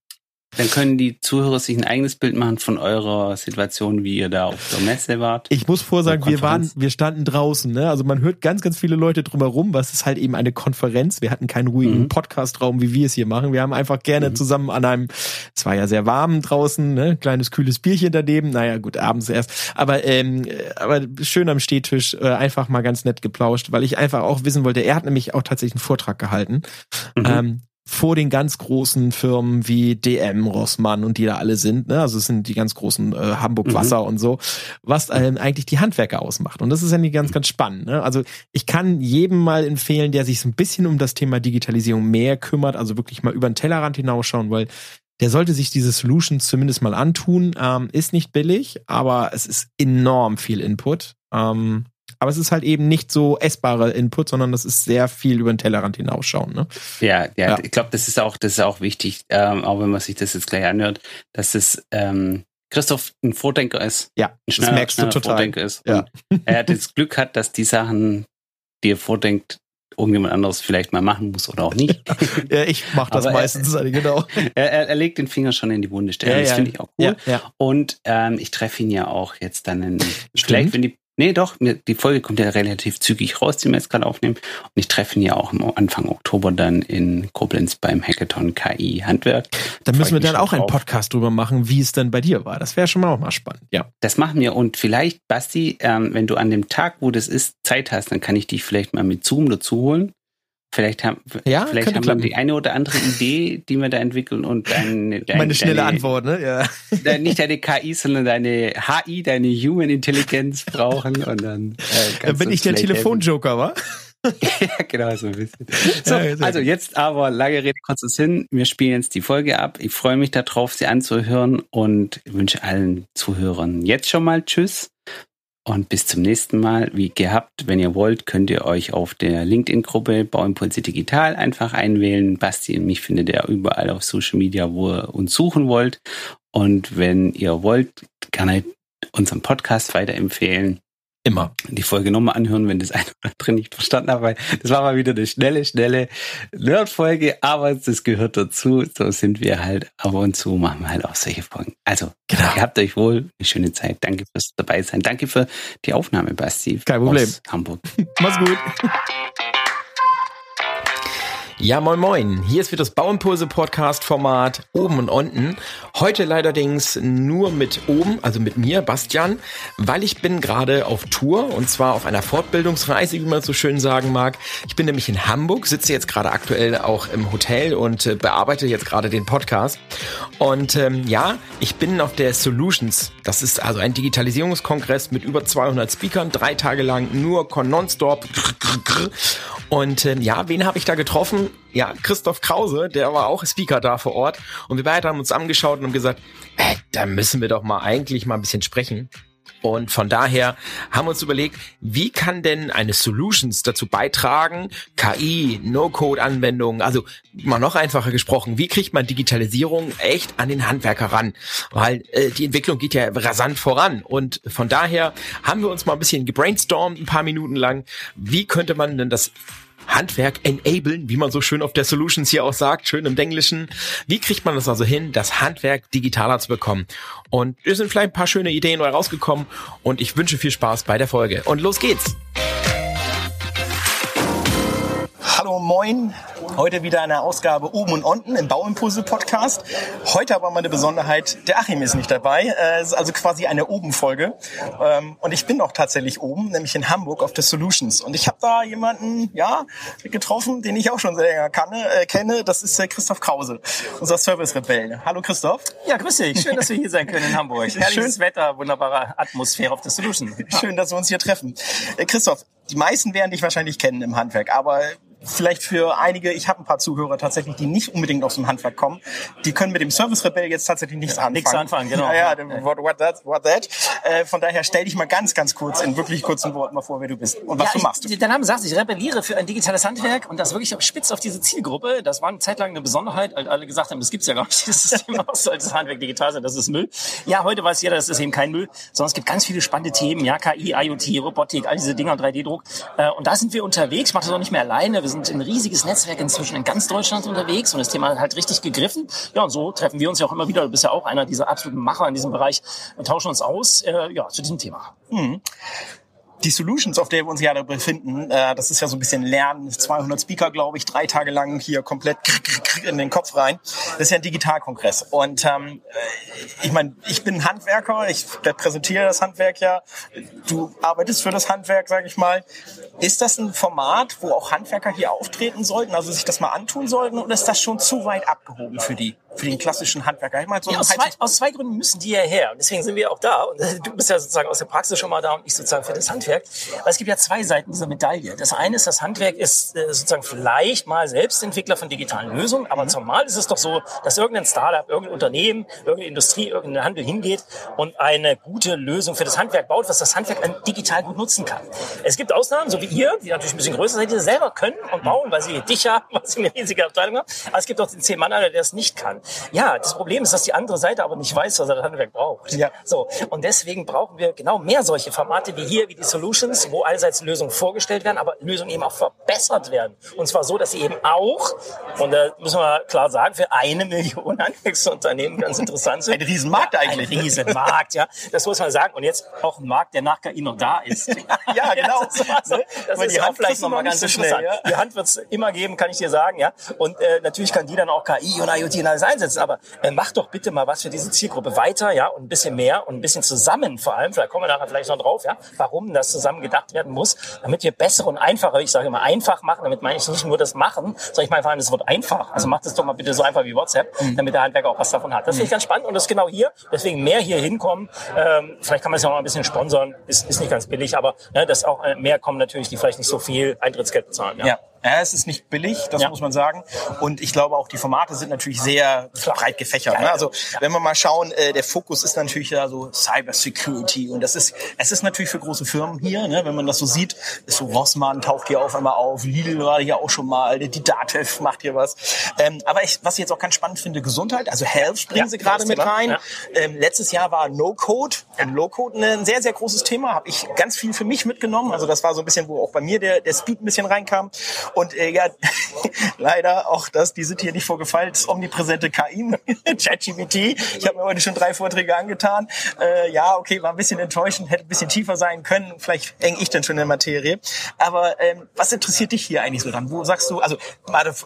Dann können die Zuhörer sich ein eigenes Bild machen von eurer Situation, wie ihr da auf der Messe wart. Ich muss vorsagen, wir waren, wir standen draußen, ne? Also man hört ganz, ganz viele Leute drumherum, was ist halt eben eine Konferenz. Wir hatten keinen ruhigen mhm. Podcastraum, wie wir es hier machen. Wir haben einfach gerne mhm. zusammen an einem, es war ja sehr warm draußen, ne? Kleines kühles Bierchen daneben. Naja, gut, abends erst. Aber, ähm, aber schön am Stehtisch, äh, einfach mal ganz nett geplauscht, weil ich einfach auch wissen wollte, er hat nämlich auch tatsächlich einen Vortrag gehalten. Mhm. Ähm, vor den ganz großen Firmen wie DM, Rossmann und die da alle sind. Ne? Also es sind die ganz großen äh, Hamburg mhm. Wasser mhm. und so, was ähm, eigentlich die Handwerker ausmacht. Und das ist eigentlich ganz, ganz spannend. Ne? Also ich kann jedem mal empfehlen, der sich so ein bisschen um das Thema Digitalisierung mehr kümmert, also wirklich mal über den Tellerrand hinausschauen, weil der sollte sich diese Solutions zumindest mal antun. Ähm, ist nicht billig, aber es ist enorm viel Input. Ähm, aber es ist halt eben nicht so essbare Input, sondern das ist sehr viel über den Tellerrand hinausschauen. Ne? Ja, ja, ja. ich glaube, das ist auch, das ist auch wichtig, ähm, auch wenn man sich das jetzt gleich anhört, dass es ähm, Christoph ein Vordenker ist. Ja, ein schneller, das merkst du total. Vordenker ist. Ja. er hat das Glück hat, dass die Sachen, die er vordenkt, irgendjemand anderes vielleicht mal machen muss oder auch nicht. ja, ich mache das Aber meistens, er, genau. Er, er, legt den Finger schon in die Wunde. Ja, das ja. finde ich auch cool. Ja, Und ähm, ich treffe ihn ja auch jetzt dann in, vielleicht, wenn die Nee, doch, die Folge kommt ja relativ zügig raus, die wir jetzt gerade aufnehmen. Und ich treffe ihn ja auch Anfang Oktober dann in Koblenz beim Hackathon KI Handwerk. Da müssen wir dann auch einen Podcast drüber machen, wie es dann bei dir war. Das wäre schon mal auch mal spannend, ja. Das machen wir. Und vielleicht, Basti, ähm, wenn du an dem Tag, wo das ist, Zeit hast, dann kann ich dich vielleicht mal mit Zoom dazu holen. Vielleicht haben, ja, vielleicht haben wir die eine oder andere Idee, die wir da entwickeln und deine, deine meine schnelle deine, Antwort, ne? Ja. nicht deine KI, sondern deine HI, deine Human Intelligence brauchen und dann. Äh, dann bin ich der Telefonjoker, wa? ja, genau, so ein bisschen. So, also jetzt aber lange Rede, kurzes Sinn. Wir spielen jetzt die Folge ab. Ich freue mich darauf, sie anzuhören und wünsche allen Zuhörern jetzt schon mal Tschüss und bis zum nächsten Mal. Wie gehabt, wenn ihr wollt, könnt ihr euch auf der LinkedIn-Gruppe Bauimpulse Digital einfach einwählen. Basti und mich findet ihr überall auf Social Media, wo ihr uns suchen wollt. Und wenn ihr wollt, gerne unseren Podcast weiterempfehlen. Immer. Die Folge nochmal anhören, wenn das eine oder andere nicht verstanden hat, weil das war mal wieder eine schnelle, schnelle Nerd-Folge, aber das gehört dazu. So sind wir halt ab und zu, machen wir halt auch solche Folgen. Also, genau. ihr habt euch wohl eine schöne Zeit. Danke fürs dabei sein. Danke für die Aufnahme, Basti. Kein Problem. Hamburg. Mach's gut. Ja, moin moin. Hier ist wieder das Bauimpulse Podcast Format oben und unten. Heute allerdings nur mit oben, also mit mir, Bastian, weil ich bin gerade auf Tour und zwar auf einer Fortbildungsreise, wie man so schön sagen mag. Ich bin nämlich in Hamburg, sitze jetzt gerade aktuell auch im Hotel und äh, bearbeite jetzt gerade den Podcast. Und ähm, ja, ich bin auf der Solutions. Das ist also ein Digitalisierungskongress mit über 200 Speakern, drei Tage lang nur nonstop. Und ähm, ja, wen habe ich da getroffen? Ja, Christoph Krause, der war auch Speaker da vor Ort. Und wir beide haben uns angeschaut und haben gesagt, äh, da müssen wir doch mal eigentlich mal ein bisschen sprechen. Und von daher haben wir uns überlegt, wie kann denn eine Solutions dazu beitragen, KI, No-Code-Anwendungen, also mal noch einfacher gesprochen, wie kriegt man Digitalisierung echt an den Handwerker ran? Weil äh, die Entwicklung geht ja rasant voran. Und von daher haben wir uns mal ein bisschen gebrainstormt, ein paar Minuten lang, wie könnte man denn das Handwerk enablen, wie man so schön auf der Solutions hier auch sagt, schön im Englischen. Wie kriegt man das also hin, das Handwerk digitaler zu bekommen? Und es sind vielleicht ein paar schöne Ideen neu rausgekommen und ich wünsche viel Spaß bei der Folge. Und los geht's! Hallo, moin. Heute wieder eine Ausgabe oben und unten im Bauimpulse Podcast. Heute aber mal eine Besonderheit. Der Achim ist nicht dabei. Es ist also quasi eine Oben-Folge. Ähm, und ich bin auch tatsächlich oben, nämlich in Hamburg auf The Solutions. Und ich habe da jemanden, ja, getroffen, den ich auch schon sehr länger kanne, äh, kenne. Das ist äh, Christoph Krause, unser Service-Rebell. Hallo Christoph. Ja, grüß dich. Schön, dass wir hier sein können in Hamburg. Herrliches Schön. Wetter, wunderbare Atmosphäre auf The Solutions. Schön, dass wir uns hier treffen. Äh, Christoph, die meisten werden dich wahrscheinlich kennen im Handwerk, aber vielleicht für einige, ich habe ein paar Zuhörer tatsächlich, die nicht unbedingt aus dem Handwerk kommen, die können mit dem Service Rebell jetzt tatsächlich nichts anfangen. Nichts anfangen, genau. Ja, ja, what, what that, what that. Äh, von daher stell dich mal ganz, ganz kurz in wirklich kurzen Worten mal vor, wer du bist und was ja, du machst. Ich, der Name sagt, ich rebelliere für ein digitales Handwerk und das wirklich spitz auf diese Zielgruppe. Das war eine Zeit lang eine Besonderheit, weil alle gesagt haben, das gibt's ja gar nicht, dieses System aus, soll das Handwerk digital sein, das ist Müll. Ja, heute weiß jeder, das ist eben kein Müll, sondern es gibt ganz viele spannende Themen, ja, KI, IoT, Robotik, all diese Dinger, 3D-Druck. Äh, und da sind wir unterwegs, ich mache das auch nicht mehr alleine, wir sind ein riesiges Netz Netzwerk inzwischen in ganz Deutschland unterwegs und das Thema halt richtig gegriffen. Ja, und so treffen wir uns ja auch immer wieder. Du bist ja auch einer dieser absoluten Macher in diesem Bereich und tauschen uns aus äh, ja, zu diesem Thema. Mhm die Solutions, auf der wir uns gerade befinden, äh, das ist ja so ein bisschen Lernen, 200 Speaker, glaube ich, drei Tage lang hier komplett in den Kopf rein. Das ist ja ein Digitalkongress. Und ähm, äh, ich meine, ich bin Handwerker, ich repräsentiere das Handwerk ja. Du arbeitest für das Handwerk, sage ich mal. Ist das ein Format, wo auch Handwerker hier auftreten sollten, also sich das mal antun sollten, oder ist das schon zu weit abgehoben für die? für den klassischen Handwerker. Ich meine, so ja, aus, zwei, aus zwei Gründen müssen die ja her. Und deswegen sind wir auch da. Und äh, du bist ja sozusagen aus der Praxis schon mal da und ich sozusagen für das Handwerk. Weil es gibt ja zwei Seiten dieser Medaille. Das eine ist, das Handwerk ist äh, sozusagen vielleicht mal Selbstentwickler von digitalen Lösungen. Aber mhm. normal ist es doch so, dass irgendein Startup, irgendein Unternehmen, irgendeine Industrie, irgendein Handel hingeht und eine gute Lösung für das Handwerk baut, was das Handwerk digital gut nutzen kann. Es gibt Ausnahmen, so wie ihr, die natürlich ein bisschen größer sind, die das selber können und bauen, weil sie dich haben, weil sie eine riesige Abteilung haben. Aber es gibt auch den zehn Mann, der es nicht kann. Ja, das Problem ist, dass die andere Seite aber nicht weiß, was er das Handwerk braucht. Ja. So. Und deswegen brauchen wir genau mehr solche Formate wie hier, wie die Solutions, wo allseits Lösungen vorgestellt werden, aber Lösungen eben auch verbessert werden. Und zwar so, dass sie eben auch, und da müssen wir klar sagen, für eine Million Handwerksunternehmen ganz interessant sind. Ein Riesenmarkt ja, eigentlich. Ein Riesenmarkt, ja. Das muss man sagen. Und jetzt auch ein Markt, der nach KI noch da ist. ja, genau. das, ne? das ist auch vielleicht nochmal ganz so interessant. Schnell, ja? Die Hand wird es immer geben, kann ich dir sagen, ja. Und äh, natürlich kann die dann auch KI und IoT und alles einsetzen. Aber äh, mach doch bitte mal was für diese Zielgruppe weiter, ja, und ein bisschen mehr und ein bisschen zusammen vor allem. Vielleicht kommen wir nachher vielleicht noch drauf, ja, warum das zusammen gedacht werden muss, damit wir bessere und einfacher, ich sage immer einfach machen, damit meine ich nicht nur das Machen, sondern ich meine vor allem das Wort einfach. Also macht es doch mal bitte so einfach wie WhatsApp, mhm. damit der Handwerker auch was davon hat. Das finde ich ganz spannend und das ist genau hier. Deswegen mehr hier hinkommen. Ähm, vielleicht kann man es ja auch ein bisschen sponsern. Ist, ist nicht ganz billig, aber ne, dass auch äh, mehr kommen natürlich, die vielleicht nicht so viel Eintrittsgeld bezahlen. Ja. ja. Ja, es ist nicht billig, das ja. muss man sagen. Und ich glaube auch, die Formate sind natürlich sehr breit gefächert. Ne? Also wenn wir mal schauen, äh, der Fokus ist natürlich ja so Cyber Security. Und das ist, es ist natürlich für große Firmen hier, ne? wenn man das so sieht, ist so Rossmann taucht hier auf einmal auf, Lidl war hier auch schon mal, die Datev macht hier was. Ähm, aber ich, was ich jetzt auch ganz spannend finde, Gesundheit, also Health springen ja, sie gerade mit rein. Ja. Ähm, letztes Jahr war No-Code und Low-Code ein sehr, sehr großes Thema. Habe ich ganz viel für mich mitgenommen. Also das war so ein bisschen, wo auch bei mir der, der Speed ein bisschen reinkam. Und äh, ja, leider auch das, die sind hier nicht vorgefallen, das omnipräsente KI, ChatGPT. Ich habe mir heute schon drei Vorträge angetan. Äh, ja, okay, war ein bisschen enttäuschend, hätte ein bisschen tiefer sein können. Vielleicht eng ich dann schon in der Materie. Aber ähm, was interessiert dich hier eigentlich so dann? Wo sagst du, also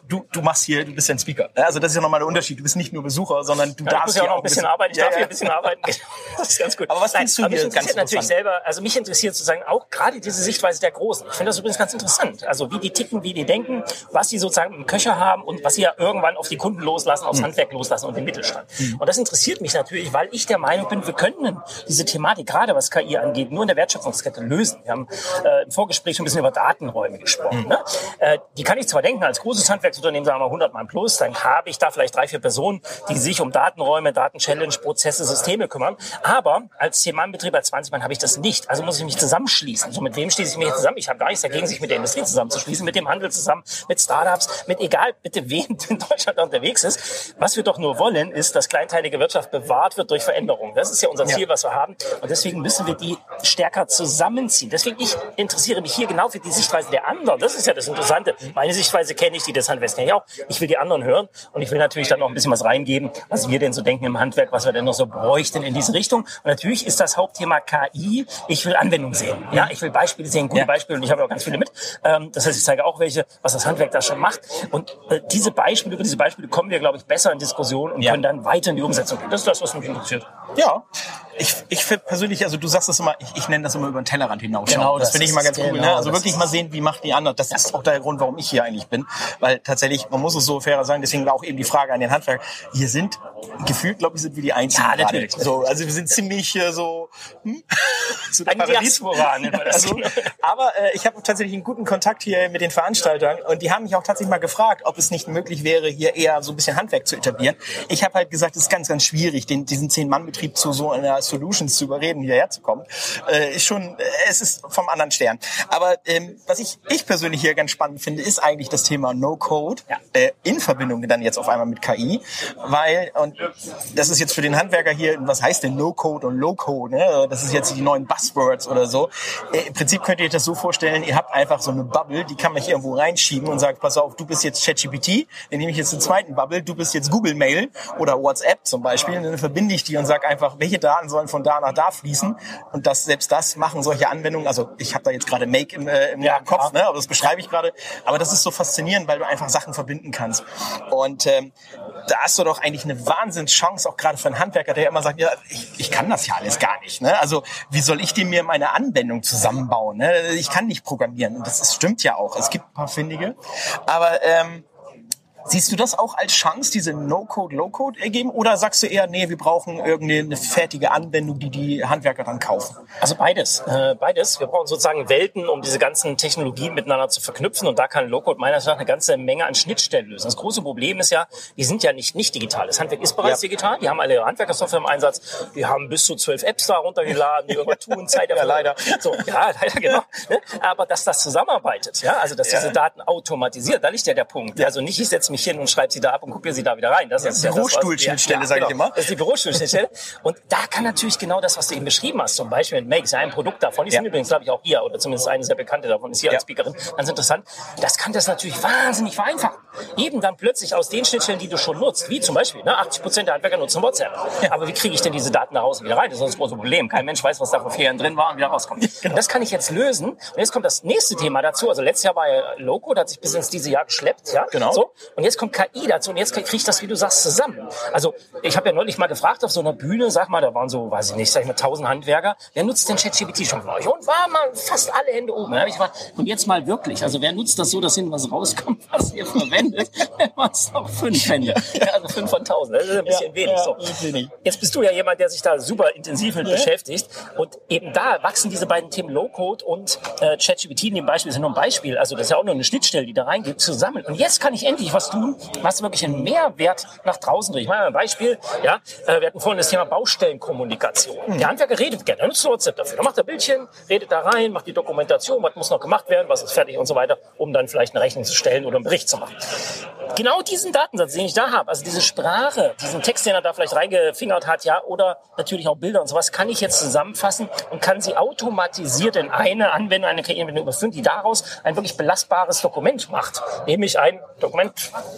du, du machst hier, du bist ja ein Speaker. Ne? Also das ist ja nochmal der Unterschied. Du bist nicht nur Besucher, sondern du ja, darfst ja auch noch ein bisschen, bisschen arbeiten. Ich darf ja. hier ein bisschen arbeiten. Das ist ganz gut. Aber was findest du hier mich interessiert natürlich selber, also mich interessiert sozusagen auch gerade diese Sichtweise der Großen. Ich finde das übrigens ganz interessant. Also wie die ticken, wie die denken, was sie sozusagen im Köcher haben und was sie ja irgendwann auf die Kunden loslassen, aufs mhm. Handwerk loslassen und den Mittelstand. Mhm. Und das interessiert mich natürlich, weil ich der Meinung bin, wir könnten diese Thematik, gerade was KI angeht, nur in der Wertschöpfungskette lösen. Wir haben äh, im Vorgespräch schon ein bisschen über Datenräume gesprochen. Mhm. Ne? Äh, die kann ich zwar denken, als großes Handwerksunternehmen, sagen wir 100 Mann plus, dann habe ich da vielleicht drei, vier Personen, die sich um Datenräume, Datenchallenge, Prozesse, Systeme kümmern. Aber als 10-Mann-Betrieb, als 20 Mann habe ich das nicht. Also muss ich mich zusammenschließen. So, mit wem schließe ich mich zusammen? Ich habe gar nichts dagegen, sich mit der Industrie zusammenzuschließen, mit dem Handel zusammen, mit Startups, mit egal bitte wen in Deutschland unterwegs ist. Was wir doch nur wollen, ist, dass kleinteilige Wirtschaft bewahrt wird durch Veränderung. Das ist ja unser Ziel, was wir haben. Und deswegen müssen wir die stärker zusammenziehen. Deswegen ich interessiere mich hier genau für die Sichtweise der anderen. Das ist ja das Interessante. Meine Sichtweise kenne ich, die des Handwerks kenne ich auch. Ich will die anderen hören und ich will natürlich dann noch ein bisschen was reingeben, was wir denn so denken im Handwerk, was wir denn noch so bräuchten in diese Richtung. Und natürlich ist das Hauptthema KI. Ich will Anwendung sehen. Ja, ich will Beispiele sehen, gute ja. Beispiele und ich habe auch ganz viele mit. Ähm, das heißt, ich zeige auch welche, was das Handwerk da schon macht. Und äh, diese Beispiele, über diese Beispiele kommen wir, glaube ich, besser in Diskussion und ja. können dann weiter in die Umsetzung gehen. Das ist das, was mich interessiert. Ja, ich, ich finde persönlich, also du sagst das immer, ich, ich nenne das immer über den Tellerrand hinaus. Genau, das, das finde ich immer ganz genau, cool. Ne? Also wirklich mal sehen, wie macht die anderen. Das ist auch der Grund, warum ich hier eigentlich bin. Weil tatsächlich, man muss es so fairer sagen, deswegen auch eben die Frage an den Handwerk. Hier sind, gefühlt, glaube ich, sind wir die Einzigen. Ja, natürlich. So, also wir sind ziemlich äh, so, hm? so Ein Diaspora, nennt man das. Also, aber äh, ich habe tatsächlich einen guten Kontakt hier mit den Veranstaltern und die haben mich auch tatsächlich mal gefragt, ob es nicht möglich wäre, hier eher so ein bisschen Handwerk zu etablieren. Ich habe halt gesagt, es ist ganz, ganz schwierig, den, diesen Zehn-Mann-Betrieb zu so einer Solutions zu überreden, hierher zu kommen. Äh, ist schon, äh, es ist vom anderen Stern. Aber ähm, was ich, ich persönlich hier ganz spannend finde, ist eigentlich das Thema No-Code ja. äh, in Verbindung dann jetzt auf einmal mit KI, weil, und das ist jetzt für den Handwerker hier, was heißt denn No-Code und Low-Code? Ne? Das ist jetzt die neuen Buzzwords oder so. Äh, Im Prinzip könnt ihr euch das so vorstellen, ihr habt einfach so eine Bubble, die kann man hier irgendwo reinschieben und sagt, pass auf, du bist jetzt ChatGPT, dann nehme ich jetzt den zweiten Bubble, du bist jetzt Google Mail oder WhatsApp zum Beispiel, und dann verbinde ich die und sage einfach, welche Daten sollen von da nach da fließen. Und das selbst das machen solche Anwendungen, also ich habe da jetzt gerade Make im, äh, im ja, Kopf, ne, aber das beschreibe ich gerade, aber das ist so faszinierend, weil du einfach Sachen verbinden kannst. Und ähm, da hast du doch eigentlich eine Wahnsinnschance, auch gerade für einen Handwerker, der immer sagt, ja, ich, ich kann das ja alles gar nicht. Ne? Also wie soll ich dir mir meine Anwendung zusammenbauen? Ne? Ich kann nicht programmieren. Und das, das stimmt ja auch. Es gibt ein paar Findige. Aber ähm, Siehst du das auch als Chance, diese No-Code, Low-Code ergeben? Oder sagst du eher, nee, wir brauchen irgendeine fertige Anwendung, die die Handwerker dann kaufen? Also beides. Äh, beides. Wir brauchen sozusagen Welten, um diese ganzen Technologien miteinander zu verknüpfen. Und da kann Low-Code meiner Meinung nach eine ganze Menge an Schnittstellen lösen. Das große Problem ist ja, die sind ja nicht nicht digital. Das Handwerk ist bereits ja. digital. Die haben alle ihre Handwerkersoftware im Einsatz. Die haben bis zu zwölf Apps da runtergeladen, die irgendwas tun, Zeit ja, leider. So, ja, leider, genau. Ne? Aber dass das zusammenarbeitet, ja, also dass ja. diese Daten automatisiert, da liegt ja der Punkt. Also nicht, ich setze mich hin und schreibe sie da ab und gucke sie da wieder rein. Das ja, ist ja Bürostuhlschnittstelle, ja, sage genau. ich immer. Das ist die Bürostuhlschnittstelle. Und da kann natürlich genau das, was du eben beschrieben hast, zum Beispiel mit Make, ist ja ein Produkt davon. Die sind übrigens, glaube ich, auch hier, oder zumindest eine sehr bekannte davon, ist hier als Speakerin. Ganz interessant. Das kann das natürlich wahnsinnig vereinfachen. Eben dann plötzlich aus den Schnittstellen, die du schon nutzt, wie zum Beispiel, ne, 80 Prozent der Handwerker nutzen WhatsApp. Aber wie kriege ich denn diese Daten nach Hause wieder rein? Das ist das große Problem. Kein Mensch weiß, was da vor vier Jahren drin war und wieder rauskommt. Genau. Das kann ich jetzt lösen. Und jetzt kommt das nächste Thema dazu. Also letztes Jahr war ja Loco, da hat sich bis ins diese Jahr geschleppt. Ja? Genau. So. Und jetzt kommt KI dazu und jetzt kriege ich das, wie du sagst, zusammen. Also ich habe ja neulich mal gefragt auf so einer Bühne, sag mal, da waren so, weiß ich nicht, sag ich mal, tausend Handwerker. Wer nutzt denn ChatGPT schon von euch? Und war mal fast alle Hände oben. Da habe ich gefragt, und jetzt mal wirklich, also wer nutzt das so, dass hinten was rauskommt, was ihr verwendet? waren es noch fünf Hände. Ja, also fünf von tausend. Das ist ein bisschen ja, wenig. Ja, so. Jetzt bist du ja jemand, der sich da super intensiv mit beschäftigt. Und eben da wachsen diese beiden Themen Low-Code und äh, ChatGPT in dem Beispiel, ist ja nur ein Beispiel, also das ist ja auch nur eine Schnittstelle, die da reingeht, zusammen. Und jetzt kann ich endlich, was tun, was wirklich einen Mehrwert nach draußen bringt. Ich meine ein Beispiel, ja, äh, wir hatten vorhin das Thema Baustellenkommunikation. Mhm. Der Handwerker redet gerne, er nutzt WhatsApp dafür. Er macht er Bildchen, redet da rein, macht die Dokumentation, was muss noch gemacht werden, was ist fertig und so weiter, um dann vielleicht eine Rechnung zu stellen oder einen Bericht zu machen. Genau diesen Datensatz, den ich da habe, also diese Sprache, diesen Text, den er da vielleicht reingefingert hat, ja, oder natürlich auch Bilder und sowas, kann ich jetzt zusammenfassen und kann sie automatisiert in eine Anwendung, eine KI-Anwendung überführen, die daraus ein wirklich belastbares Dokument macht. Nämlich ein Dokument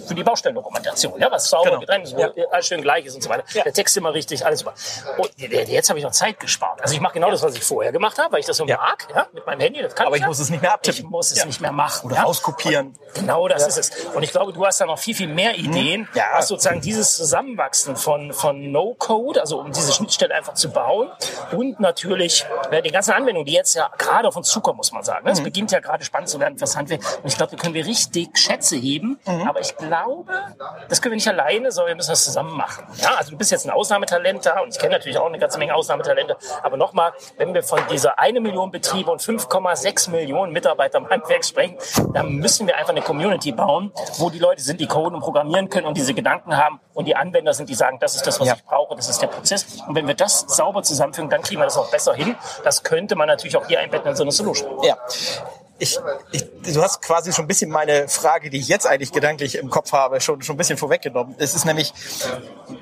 für die Baustellendokumentation, ja, was sauber genau. getrennt ist, wo ja. alles schön gleich ist und so weiter. Ja. Der Text immer richtig, alles super. Und jetzt habe ich noch Zeit gespart. Also ich mache genau das, was ich vorher gemacht habe, weil ich das so mag, ja, mit meinem Handy. Aber ich, ich muss es nicht mehr abtippen. Ich muss es nicht mehr machen. Oder auskopieren. Genau das ist es. Und ich glaube, du hast da noch viel, viel mehr mhm. Ideen, ja. was sozusagen dieses Zusammenwachsen von, von No-Code, also um diese Schnittstelle einfach zu bauen und natürlich äh, die ganzen Anwendungen, die jetzt ja gerade auf uns zukommen, muss man sagen. Es mhm. beginnt ja gerade spannend zu werden fürs Handwerk. Und ich glaube, da können wir richtig Schätze heben. Mhm. Aber ich glaube, das können wir nicht alleine, sondern wir müssen das zusammen machen. Ja, also du bist jetzt ein Ausnahmetalent da und ich kenne natürlich auch eine ganze Menge Ausnahmetalente. Aber nochmal, wenn wir von dieser eine Million Betriebe und 5,6 Millionen Mitarbeiter im Handwerk sprechen, dann müssen wir einfach eine Community bauen, wo die Leute sind, die coden und programmieren können und diese Gedanken haben und die Anwender sind, die sagen, das ist das, was ja. ich brauche, das ist der Prozess. Und wenn wir das sauber zusammenfügen, dann kriegen wir das auch besser hin. Das könnte man natürlich auch hier einbetten in so eine Solution. Ja ich, ich, du hast quasi schon ein bisschen meine Frage, die ich jetzt eigentlich gedanklich im Kopf habe, schon, schon ein bisschen vorweggenommen. Es ist nämlich,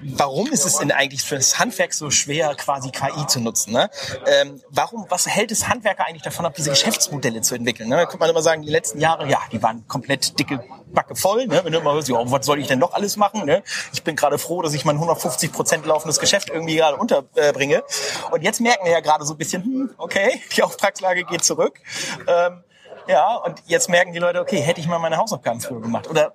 warum ist es denn eigentlich für das Handwerk so schwer, quasi KI zu nutzen? Ne? Ähm, warum, was hält es Handwerker eigentlich davon ab, diese Geschäftsmodelle zu entwickeln? Ne? Da könnte man immer sagen, die letzten Jahre, ja, die waren komplett dicke Backe voll. Ne? Wenn du immer hörst, ja, was soll ich denn noch alles machen? Ne? Ich bin gerade froh, dass ich mein 150 Prozent laufendes Geschäft irgendwie gerade unterbringe. Und jetzt merken wir ja gerade so ein bisschen, hm, okay, die Auftragslage geht zurück. Ähm, ja, und jetzt merken die Leute, okay, hätte ich mal meine Hausaufgaben früher gemacht. Oder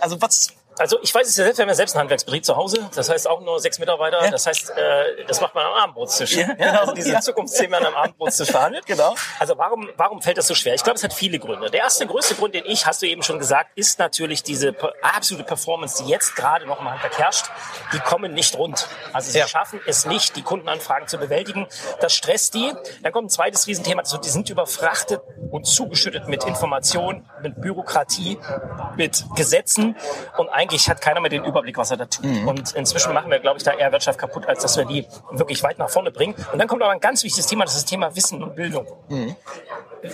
also was also ich weiß es ja selbst, wir haben ja selbst einen Handwerksbetrieb zu Hause. Das heißt auch nur sechs Mitarbeiter. Ja. Das heißt, äh, das macht man am Abendbrotstisch. Ja, genau. also diese ja. Zukunftsthemen am Abendbrotstisch verhandelt. Genau. Also warum, warum fällt das so schwer? Ich glaube, es hat viele Gründe. Der erste größte Grund, den ich, hast du eben schon gesagt, ist natürlich diese absolute Performance, die jetzt gerade noch im Handwerk herrscht. Die kommen nicht rund. Also sie ja. schaffen es nicht, die Kundenanfragen zu bewältigen. Das stresst die. Dann kommt ein zweites Riesenthema. Also die sind überfrachtet und zugeschüttet mit Informationen, mit Bürokratie, mit Gesetzen und eigentlich hat keiner mehr den Überblick, was er da tut. Mhm. Und inzwischen machen wir, glaube ich, da eher Wirtschaft kaputt, als dass wir die wirklich weit nach vorne bringen. Und dann kommt aber ein ganz wichtiges Thema, das ist das Thema Wissen und Bildung. Mhm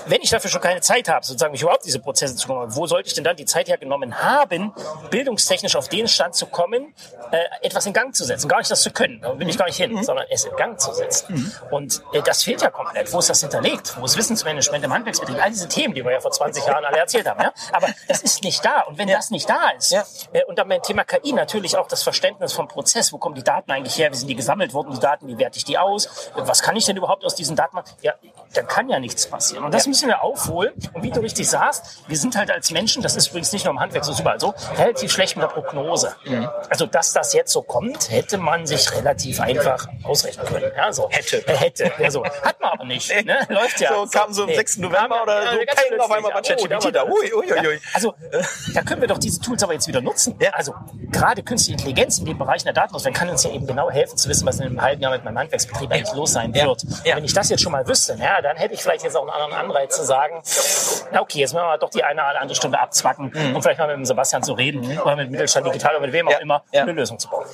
wenn ich dafür schon keine Zeit habe, sozusagen mich überhaupt diese Prozesse zu kommen, wo sollte ich denn dann die Zeit hergenommen haben, bildungstechnisch auf den Stand zu kommen, äh, etwas in Gang zu setzen? Gar nicht das zu können, da will ich gar nicht hin, mhm. sondern es in Gang zu setzen. Mhm. Und äh, das fehlt ja komplett. Wo ist das hinterlegt? Wo ist Wissensmanagement im Handwerksbetrieb? All diese Themen, die wir ja vor 20 Jahren alle erzählt haben. Ja? Aber das ist nicht da. Und wenn ja. das nicht da ist, ja. äh, und dann beim Thema KI natürlich auch das Verständnis vom Prozess, wo kommen die Daten eigentlich her, wie sind die gesammelt worden, die Daten, wie werte ich die aus, was kann ich denn überhaupt aus diesen Daten machen? Ja, dann kann ja nichts passieren. Und das ja. müssen wir aufholen. Und wie du richtig sagst, wir sind halt als Menschen, das ist übrigens nicht nur im Handwerk, so ist überall so, relativ schlecht mit der Prognose. Mhm. Also, dass das jetzt so kommt, hätte man sich relativ einfach ausrechnen können. Ja, so. Hätte. Äh, hätte. Ja, so. Hat man aber nicht. Ne? Läuft ja. So kam so am nee. 6. November oder so, kein auf einmal bei ChatGPT da. Ui, ui, ui, ui. Also, da können wir doch diese Tools aber jetzt wieder nutzen. Ja. Also, gerade künstliche Intelligenz in dem Bereich der Datenauswertung kann uns ja eben genau helfen zu wissen, was in einem halben Jahr mit meinem Handwerksbetrieb eigentlich los sein wird. Ja. Wenn ich das jetzt schon mal wüsste, ja, dann hätte ich vielleicht jetzt auch einen anderen Anreiz zu sagen, na okay, jetzt müssen wir doch die eine oder andere Stunde abzwacken mhm. und vielleicht mal mit dem Sebastian zu reden mhm. oder mit Mittelstand Digital oder mit wem auch immer eine Lösung zu bauen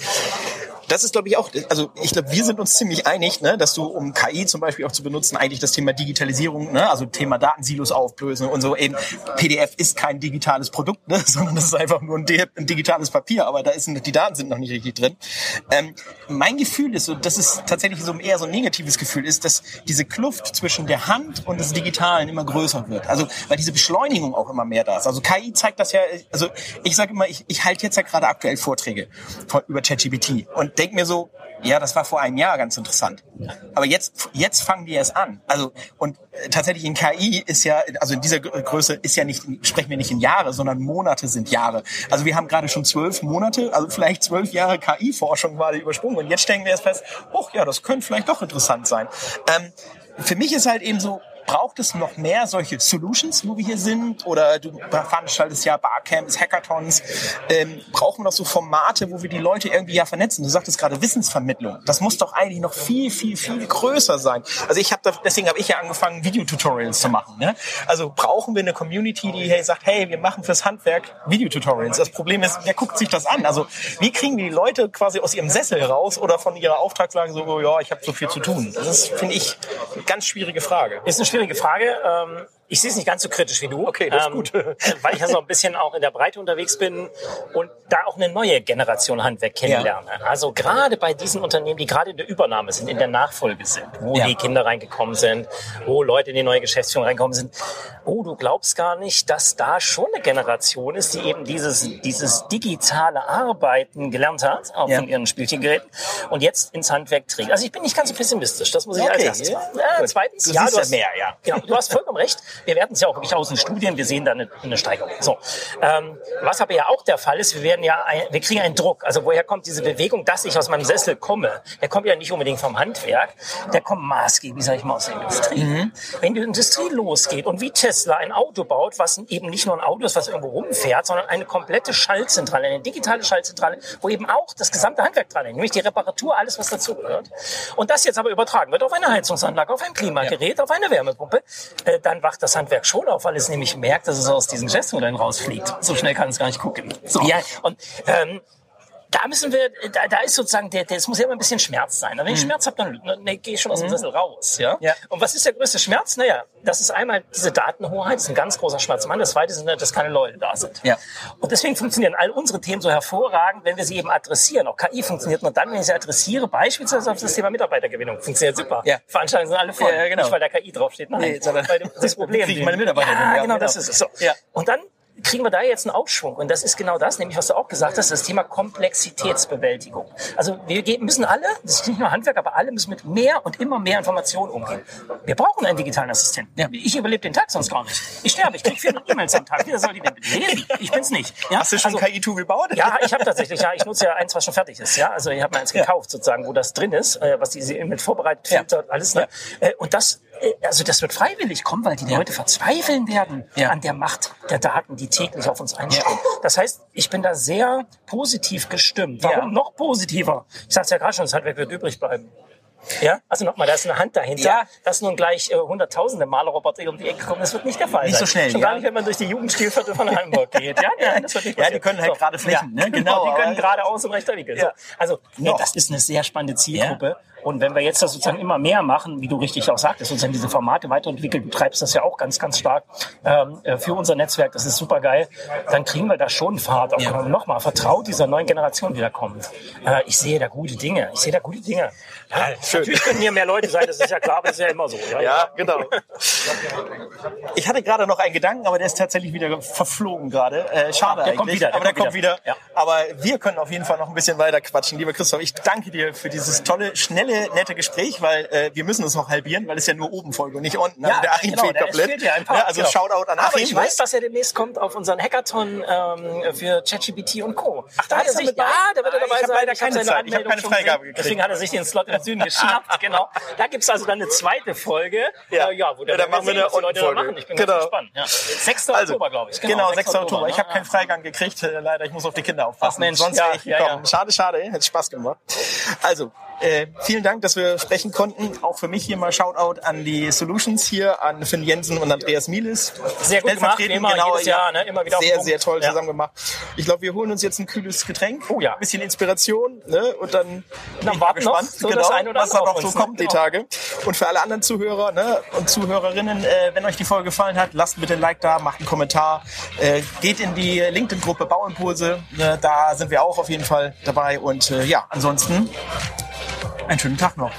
das ist, glaube ich, auch, also ich glaube, wir sind uns ziemlich einig, ne, dass du, um KI zum Beispiel auch zu benutzen, eigentlich das Thema Digitalisierung, ne, also Thema Datensilos auflösen und so eben, PDF ist kein digitales Produkt, ne, sondern das ist einfach nur ein, ein digitales Papier, aber da ist, die Daten sind noch nicht richtig drin. Ähm, mein Gefühl ist so, dass es tatsächlich so eher so ein negatives Gefühl ist, dass diese Kluft zwischen der Hand und des Digitalen immer größer wird. Also, weil diese Beschleunigung auch immer mehr da ist. Also KI zeigt das ja, also ich sage immer, ich, ich halte jetzt ja gerade aktuell Vorträge über ChatGPT und denke mir so, ja, das war vor einem Jahr ganz interessant. Aber jetzt, jetzt fangen die erst an. Also, und äh, tatsächlich in KI ist ja, also in dieser Größe ist ja nicht, sprechen wir nicht in Jahre, sondern Monate sind Jahre. Also wir haben gerade schon zwölf Monate, also vielleicht zwölf Jahre KI-Forschung gerade übersprungen. Und jetzt stellen wir erst fest, oh ja, das könnte vielleicht doch interessant sein. Ähm, für mich ist halt eben so, braucht es noch mehr solche Solutions, wo wir hier sind? Oder du veranstaltest ja Barcamps, Hackathons. Ähm, brauchen wir noch so Formate, wo wir die Leute irgendwie ja vernetzen? Du sagtest gerade Wissensvermittlung. Das muss doch eigentlich noch viel, viel, viel größer sein. Also ich habe deswegen habe ich ja angefangen, Videotutorials zu machen. Ne? Also brauchen wir eine Community, die hey, sagt, hey, wir machen fürs Handwerk Videotutorials. Das Problem ist, wer guckt sich das an? Also wie kriegen wir die Leute quasi aus ihrem Sessel raus oder von ihrer Auftragslage so, ja, ich habe so viel zu tun? Das ist, finde ich, eine ganz schwierige Frage. Ist eine schwierige Frage. Ähm ich sehe es nicht ganz so kritisch wie du. Okay, das ist ähm, gut. weil ich ja so ein bisschen auch in der Breite unterwegs bin und da auch eine neue Generation Handwerk kennenlerne. Ja. Also gerade bei diesen Unternehmen, die gerade in der Übernahme sind, in der Nachfolge sind, wo ja. die Kinder reingekommen sind, wo Leute in die neue Geschäftsführung reingekommen sind. Oh, du glaubst gar nicht, dass da schon eine Generation ist, die eben dieses, dieses digitale Arbeiten gelernt hat, auch ja. von ihren Spielchengeräten und jetzt ins Handwerk trägt. Also ich bin nicht ganz so pessimistisch, das muss ich okay. als erstes sagen. Äh, zweitens, du ja, du hast mehr, ja. Genau, du hast vollkommen recht. Wir werten es ja auch wirklich aus den Studien, wir sehen da eine, eine Steigerung. So, ähm, was aber ja auch der Fall ist, wir werden ja, ein, wir kriegen einen Druck. Also woher kommt diese Bewegung, dass ich aus meinem Sessel komme? Der kommt ja nicht unbedingt vom Handwerk, der kommt maßgeblich, sag ich mal, aus der Industrie. Mhm. Wenn die Industrie losgeht und wie Tesla ein Auto baut, was eben nicht nur ein Auto ist, was irgendwo rumfährt, sondern eine komplette Schaltzentrale, eine digitale Schaltzentrale, wo eben auch das gesamte Handwerk dran hängt, nämlich die Reparatur, alles, was dazugehört. Und das jetzt aber übertragen wird auf eine Heizungsanlage, auf ein Klimagerät, ja. auf eine Wärmepumpe, äh, dann wacht das Handwerk schon auf, weil es nämlich merkt, dass es aus diesen Geschäftsmodellen rausfliegt. So schnell kann es gar nicht gucken. So. Ja, und ähm, da müssen wir, da, da ist sozusagen, der, der, es muss ja immer ein bisschen Schmerz sein. Wenn ich mhm. Schmerz habe, dann ne, gehe ich schon aus dem mhm. Sessel raus. Ja? ja? Und was ist der größte Schmerz? Naja, das ist einmal diese Datenhoheit, das ist ein ganz großer Schmerz. Mann, das zweite ist, dass keine Leute da sind. Ja. Und deswegen funktionieren all unsere Themen so hervorragend, wenn wir sie eben adressieren. Auch KI funktioniert nur dann, wenn ich sie adressiere, beispielsweise auf das Thema Mitarbeitergewinnung. Funktioniert super. Ja. Veranstaltungen sind alle voll. Ja, genau. Nicht, weil da KI draufsteht, nein. Nee, sondern weil das Problem. Kriege ich meine Mitarbeiter. Ja, genau, genau, das ist es. So. Ja. Und dann kriegen wir da jetzt einen Aufschwung. Und das ist genau das, nämlich was du auch gesagt hast, das Thema Komplexitätsbewältigung. Also wir müssen alle, das ist nicht nur Handwerk, aber alle müssen mit mehr und immer mehr Informationen umgehen. Wir brauchen einen digitalen Assistenten. Ja. Ich überlebe den Tag sonst gar nicht. Ich sterbe, ich kriege 400 E-Mails am Tag. Wie soll die denn lesen? Ich bin's nicht. Ja? Hast du schon also, KI-Tool gebaut? Ja, ich habe tatsächlich. Ja, ich nutze ja eins, was schon fertig ist. Ja, also ich habe mir eins gekauft sozusagen, wo das drin ist, äh, was diese E-Mail vorbereitet, filtert, alles. Ne? Äh, und das also das wird freiwillig kommen, weil die ja. Leute verzweifeln werden ja. an der Macht der Daten, die täglich auf uns einströmen. Ja. Das heißt, ich bin da sehr positiv gestimmt. Warum noch positiver? Ich sag's ja gerade schon, das Handwerk wird übrig bleiben. Ja, also nochmal, da ist eine Hand dahinter, ja. dass nun gleich äh, hunderttausende Malerroboter um die Ecke kommen, das wird nicht der Fall nicht sein. so schnell, Schon ja. gar nicht, wenn man durch die Jugendstilviertel von Hamburg geht. Ja, ja, das wird nicht ja die können halt so. gerade flächen, ne? genau. Die können geradeaus und rechter Winkel. Ja. So. Also, nee, das ist eine sehr spannende Zielgruppe. Und wenn wir jetzt das sozusagen immer mehr machen, wie du richtig auch sagtest, sozusagen diese Formate weiterentwickeln, du treibst das ja auch ganz, ganz stark ähm, äh, für unser Netzwerk, das ist super geil, dann kriegen wir da schon Fahrt. Auch ja. nochmal, vertraut dieser neuen Generation, die da kommt. Äh, ich sehe da gute Dinge. Ich sehe da gute Dinge. Ja, natürlich können hier mehr Leute sein, das ist ja klar, aber das ist ja immer so. Ja, ja genau. Ich hatte gerade noch einen Gedanken, aber der ist tatsächlich wieder verflogen gerade. Äh, schade der eigentlich. Kommt wieder, der aber der kommt wieder. wieder. Aber wir können auf jeden Fall noch ein bisschen weiter quatschen. Lieber Christoph, ich danke dir für dieses tolle, schnelle nette, Gespräch, weil äh, wir müssen es noch halbieren, weil es ja nur oben folgt und nicht unten. Also ja, der Achim genau, fehlt komplett. Fehlt ja, ja, also genau. Shoutout an Achim. Aber ich weiß, dass er demnächst kommt auf unseren Hackathon ähm, für ChatGPT und Co. Ach, da, ist er sich, Ja, da wird er dabei ich sein. Leider keine Zeit. Ich habe keine Freigabe gekriegt. Deswegen hat er sich den Slot im Süden geschnappt. genau. Da gibt's also dann eine zweite Folge. Ja, äh, ja wo der ja, dann machen wir eine Unfolge. Ich bin genau. ganz gespannt. Ja. 6. Also, Oktober, glaube ich. Genau, genau 6. Oktober. Ich habe keinen Freigang gekriegt, äh, leider. Ich muss auf die Kinder aufpassen. Ach Mensch, sonst wäre ich gekommen. Schade, schade. Hätte Spaß gemacht. Also, äh, vielen Dank, dass wir sprechen konnten. Auch für mich hier mal Shoutout an die Solutions hier, an Finn Jensen und Andreas Mielis. Sehr gut gemacht, immer, genau, jedes Jahr, ne? immer wieder Sehr, sehr toll ja. zusammen gemacht. Ich glaube, wir holen uns jetzt ein kühles Getränk, oh, ja. ein bisschen Inspiration ne? und dann, dann warten noch, so genau, was da noch so uns, kommt ne? die genau. Tage. Und für alle anderen Zuhörer ne? und Zuhörerinnen, äh, wenn euch die Folge gefallen hat, lasst bitte ein Like da, macht einen Kommentar, äh, geht in die LinkedIn-Gruppe Bauimpulse, ne? da sind wir auch auf jeden Fall dabei und äh, ja, ansonsten einen schönen Tag noch.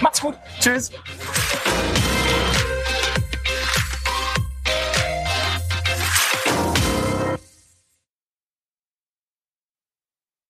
Macht's gut. Tschüss.